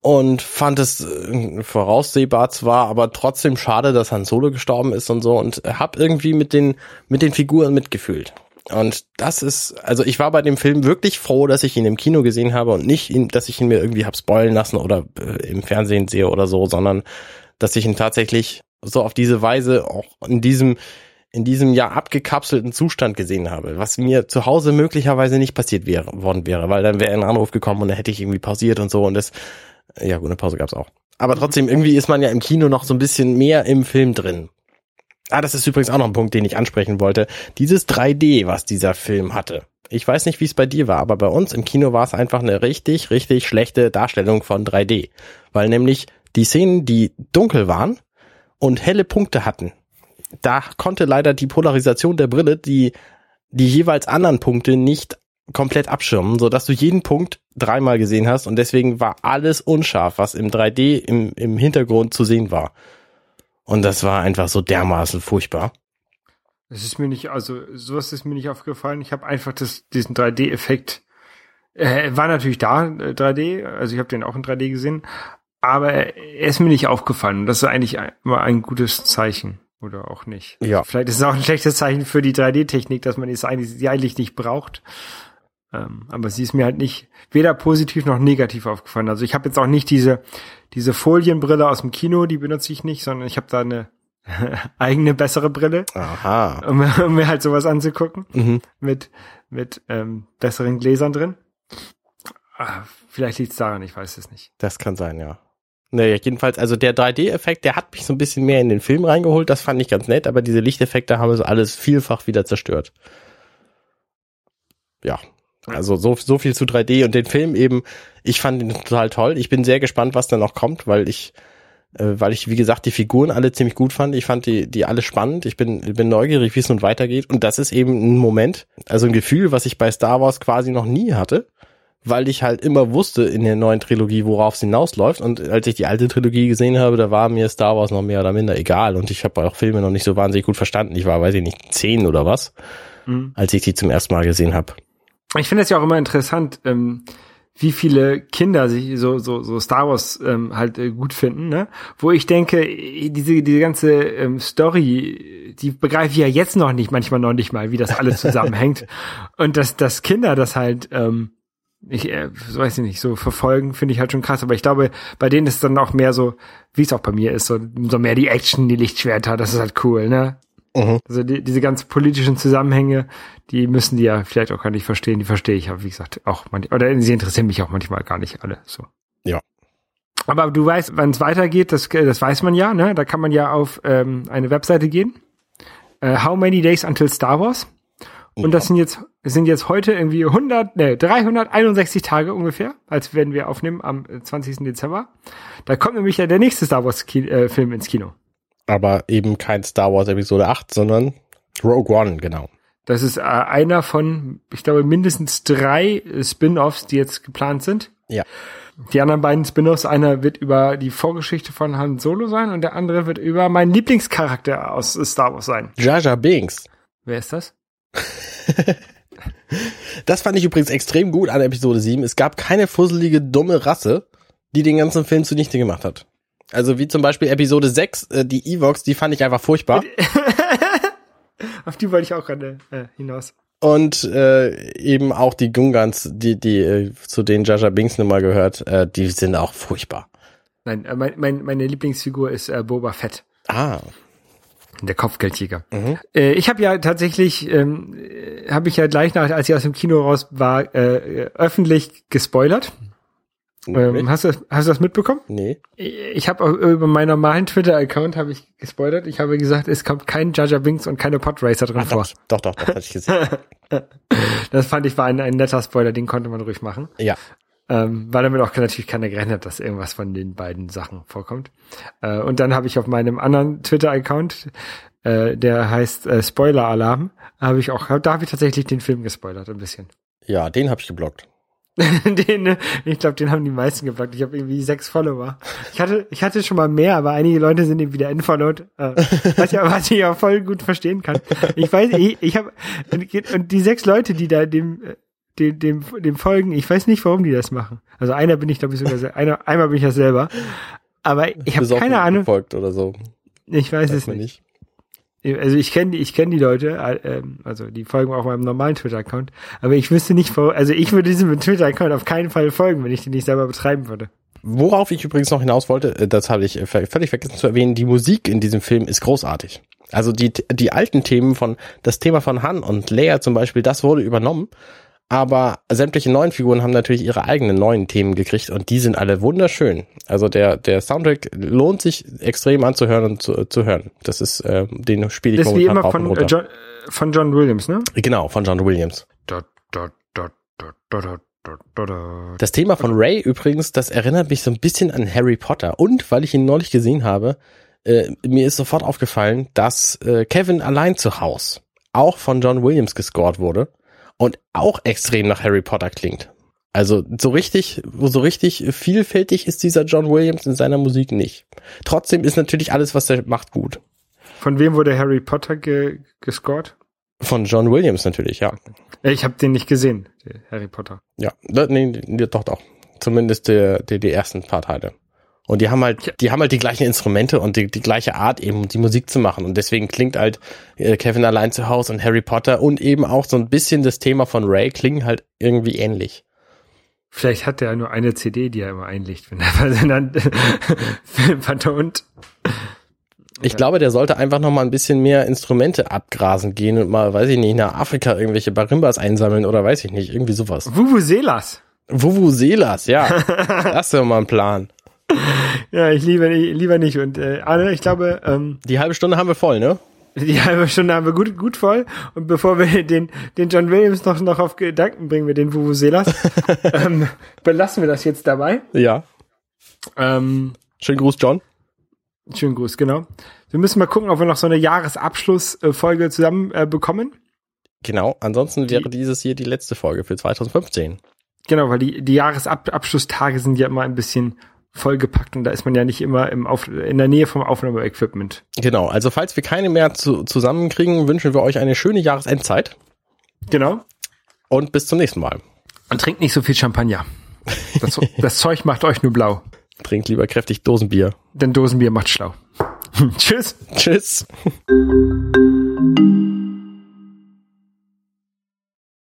Und fand es äh, voraussehbar zwar, aber trotzdem schade, dass Han Solo gestorben ist und so und hab irgendwie mit den, mit den Figuren mitgefühlt. Und das ist, also ich war bei dem Film wirklich froh, dass ich ihn im Kino gesehen habe und nicht, ihn, dass ich ihn mir irgendwie hab spoilen lassen oder äh, im Fernsehen sehe oder so, sondern dass ich ihn tatsächlich so auf diese Weise auch in diesem in diesem Jahr abgekapselten Zustand gesehen habe, was mir zu Hause möglicherweise nicht passiert wäre, worden wäre, weil dann wäre ein Anruf gekommen und dann hätte ich irgendwie pausiert und so und das, ja gut, eine Pause gab's auch. Aber trotzdem, irgendwie ist man ja im Kino noch so ein bisschen mehr im Film drin. Ah, das ist übrigens auch noch ein Punkt, den ich ansprechen wollte. Dieses 3D, was dieser Film hatte. Ich weiß nicht, wie es bei dir war, aber bei uns im Kino war es einfach eine richtig, richtig schlechte Darstellung von 3D. Weil nämlich die Szenen, die dunkel waren und helle Punkte hatten, da konnte leider die Polarisation der Brille die, die jeweils anderen Punkte nicht komplett abschirmen, so dass du jeden Punkt dreimal gesehen hast und deswegen war alles unscharf, was im 3D im, im Hintergrund zu sehen war. Und das war einfach so dermaßen furchtbar. Es ist mir nicht, also sowas ist mir nicht aufgefallen. Ich habe einfach das, diesen 3D-Effekt, äh, war natürlich da, 3D, also ich habe den auch in 3D gesehen, aber er ist mir nicht aufgefallen. Das ist eigentlich immer ein gutes Zeichen. Oder auch nicht. Ja. Vielleicht ist es auch ein schlechtes Zeichen für die 3D-Technik, dass man es eigentlich, sie eigentlich nicht braucht. Ähm, aber sie ist mir halt nicht weder positiv noch negativ aufgefallen. Also ich habe jetzt auch nicht diese, diese Folienbrille aus dem Kino, die benutze ich nicht, sondern ich habe da eine eigene bessere Brille, Aha. um, um mir halt sowas anzugucken Mhm. mit mit ähm, besseren Gläsern drin. Ah, vielleicht liegt's daran, ich weiß es nicht. Das kann sein, ja. Naja, jedenfalls, also der 3D-Effekt, der hat mich so ein bisschen mehr in den Film reingeholt, das fand ich ganz nett, aber diese Lichteffekte haben es alles vielfach wieder zerstört. Ja, also so, so viel zu 3D und den Film eben, ich fand ihn total toll. Ich bin sehr gespannt, was da noch kommt, weil ich, äh, weil ich, wie gesagt, die Figuren alle ziemlich gut fand. Ich fand die, die alle spannend. Ich bin, bin neugierig, wie es nun weitergeht. Und das ist eben ein Moment, also ein Gefühl, was ich bei Star Wars quasi noch nie hatte, weil ich halt immer wusste in der neuen Trilogie, worauf es hinausläuft. Und als ich die alte Trilogie gesehen habe, da war mir Star Wars noch mehr oder minder egal. Und ich habe auch Filme noch nicht so wahnsinnig gut verstanden. Ich war, weiß ich nicht, zehn oder was, Mhm. als ich die zum ersten Mal gesehen habe. Ich finde es ja auch immer interessant, ähm, wie viele Kinder sich so so so Star Wars ähm, halt äh, gut finden, ne? Wo ich denke, diese diese ganze ähm, Story, die begreife ich ja jetzt noch nicht, manchmal noch nicht mal, wie das alles zusammenhängt und dass dass Kinder das halt ähm, ich äh, so weiß ich nicht, so verfolgen, finde ich halt schon krass. Aber ich glaube, bei denen ist dann auch mehr so, wie es auch bei mir ist, so, so mehr die Action, die Lichtschwerter, das ist halt cool, ne? Mhm. Also die, diese ganz politischen Zusammenhänge, die müssen die ja vielleicht auch gar nicht verstehen. Die verstehe ich aber, wie gesagt, auch manchmal, oder sie interessieren mich auch manchmal gar nicht alle. So. Ja. Aber du weißt, wann es weitergeht, das, das weiß man ja, ne? Da kann man ja auf ähm, eine Webseite gehen. Äh, How many days until Star Wars? Und das sind jetzt sind jetzt heute irgendwie 100, ne, 361 Tage ungefähr, als werden wir aufnehmen am äh, 20. Dezember. Da kommt nämlich ja der nächste Star Wars Ki äh, Film ins Kino. Aber eben kein Star Wars Episode 8, sondern Rogue One, genau. Das ist äh, einer von, ich glaube, mindestens drei äh, Spin-offs, die jetzt geplant sind. Ja. Die anderen beiden Spin-offs, einer wird über die Vorgeschichte von Han Solo sein und der andere wird über meinen Lieblingscharakter aus äh, Star Wars sein. Jar Jar Binks. Wer ist das? Das fand ich übrigens extrem gut an Episode 7. Es gab keine fusselige, dumme Rasse, die den ganzen Film zunichte gemacht hat. Also wie zum Beispiel Episode 6, äh, die Evox, die fand ich einfach furchtbar. Auf die wollte ich auch gerade äh, hinaus. Und äh, eben auch die Gungans, die, die äh, zu denen Jar Binks nun mal gehört, äh, die sind auch furchtbar. Nein, äh, mein, mein, meine Lieblingsfigur ist äh, Boba Fett. Ah, Der Kopfgeldjäger. Mhm. Äh, ich habe ja tatsächlich, ähm, äh, habe ich ja gleich nach, als ich aus dem Kino raus war, äh, öffentlich gespoilert. Ähm, hast, du, hast du das mitbekommen? nee. Ich habe über meinen normalen Twitter-Account habe ich gespoilert. Ich habe gesagt, es kommt kein Jar Binks und keine Podracer drin vor. Doch, doch, doch, hatte ich gesehen. Das fand ich war ein, ein netter Spoiler, den konnte man ruhig machen. ja. Ähm, weil damit auch natürlich keiner gerechnet hat, dass irgendwas von den beiden Sachen vorkommt. Äh, und dann habe ich auf meinem anderen Twitter-Account, äh, der heißt äh, Spoiler-Alarm, habe ich auch, da habe ich tatsächlich den Film gespoilert, ein bisschen. Ja, den habe ich geblockt. den, ich glaube, den haben die meisten geblockt. Ich habe irgendwie sechs Follower. Ich hatte, ich hatte schon mal mehr, aber einige Leute sind eben wieder entfollowed, äh, was, ja, was ich auch voll gut verstehen kann. Ich weiß, ich, ich habe und die sechs Leute, die da dem dem, dem, dem folgen, ich weiß nicht, warum die das machen. Also einer bin ich, glaube ich, sogar, einer, einmal bin ich das selber. Aber ich habe keine Ahnung. Folgt oder so. Ich weiß, weiß es nicht. nicht. Also ich kenne ich kenne die Leute, äh, also die folgen auch meinem normalen Twitter-Account, aber ich wüsste nicht, also ich würde diesem Twitter-Account auf keinen Fall folgen, wenn ich den nicht selber betreiben würde. Worauf ich übrigens noch hinaus wollte, äh, das habe ich äh, völlig vergessen zu erwähnen, die Musik in diesem Film ist großartig. Also die, die alten Themen von, das Thema von Han und Leia zum Beispiel, das wurde übernommen, aber sämtliche neuen Figuren haben natürlich ihre eigenen neuen Themen gekriegt und die sind alle wunderschön. Also der, der Soundtrack lohnt sich extrem anzuhören und zu, zu hören. Das ist, äh, den spiele ich das momentan wie immer von, äh, John, von John Williams, ne? Genau, von John Williams. Da, da, da, das Thema von Ray übrigens, das erinnert mich so ein bisschen an Harry Potter. Und weil ich ihn neulich gesehen habe, äh, mir ist sofort aufgefallen, dass äh, Kevin allein zu Haus auch von John Williams gescored wurde und auch extrem nach Harry Potter klingt. Also so richtig, so richtig vielfältig ist dieser John Williams in seiner Musik nicht. Trotzdem ist natürlich alles, was er macht, gut. Von wem wurde Harry Potter ge gescored? Von John Williams natürlich, ja. Ich habe den nicht gesehen, Harry Potter. Ja, nee, nee, doch, doch. Zumindest die, die, die ersten paar Teile. Und die haben halt, die haben halt die gleichen Instrumente und die, die gleiche Art eben, die Musik zu machen. Und deswegen klingt halt äh, Kevin allein zu Hause und Harry Potter und eben auch so ein bisschen das Thema von Ray klingen halt irgendwie ähnlich. Vielleicht hat er nur eine CD, die er immer einlegt, wenn er dann Film vertont. Ich glaube, der sollte einfach noch mal ein bisschen mehr Instrumente abgrasen gehen und mal, weiß ich nicht, nach Afrika irgendwelche Barimbas einsammeln oder weiß ich nicht, irgendwie sowas. Vuvuzelas. Vuvuzelas, ja. das wäre mal ein Plan. Ja, ich liebe lieber nicht. Und äh, Arne, ich glaube, ähm, die halbe Stunde haben wir voll, ne? Die halbe Stunde haben wir gut, gut voll. Und bevor wir den, den John Williams noch, noch auf Gedanken bringen, wir den Vuvuzelas, ähm, belassen wir das jetzt dabei. Ja. Ähm, Schönen Gruß, John. Schönen Gruß, genau. Wir müssen mal gucken, ob wir noch so eine Jahresabschlussfolge zusammen äh, bekommen. Genau, ansonsten wäre dieses hier die letzte Folge für 2015. Genau, weil die, die Jahresabschlusstage sind ja immer ein bisschen vollgepackt und da ist man ja nicht immer im Auf in der Nähe vom Aufnahmeequipment. Genau, also falls wir keine mehr zu zusammenkriegen, wünschen wir euch eine schöne Jahresendzeit. Genau. Und bis zum nächsten Mal. Und trinkt nicht so viel Champagner. Das, das Zeug macht euch nur blau. Trinkt lieber kräftig Dosenbier. Denn Dosenbier macht schlau. Tschüss. Tschüss.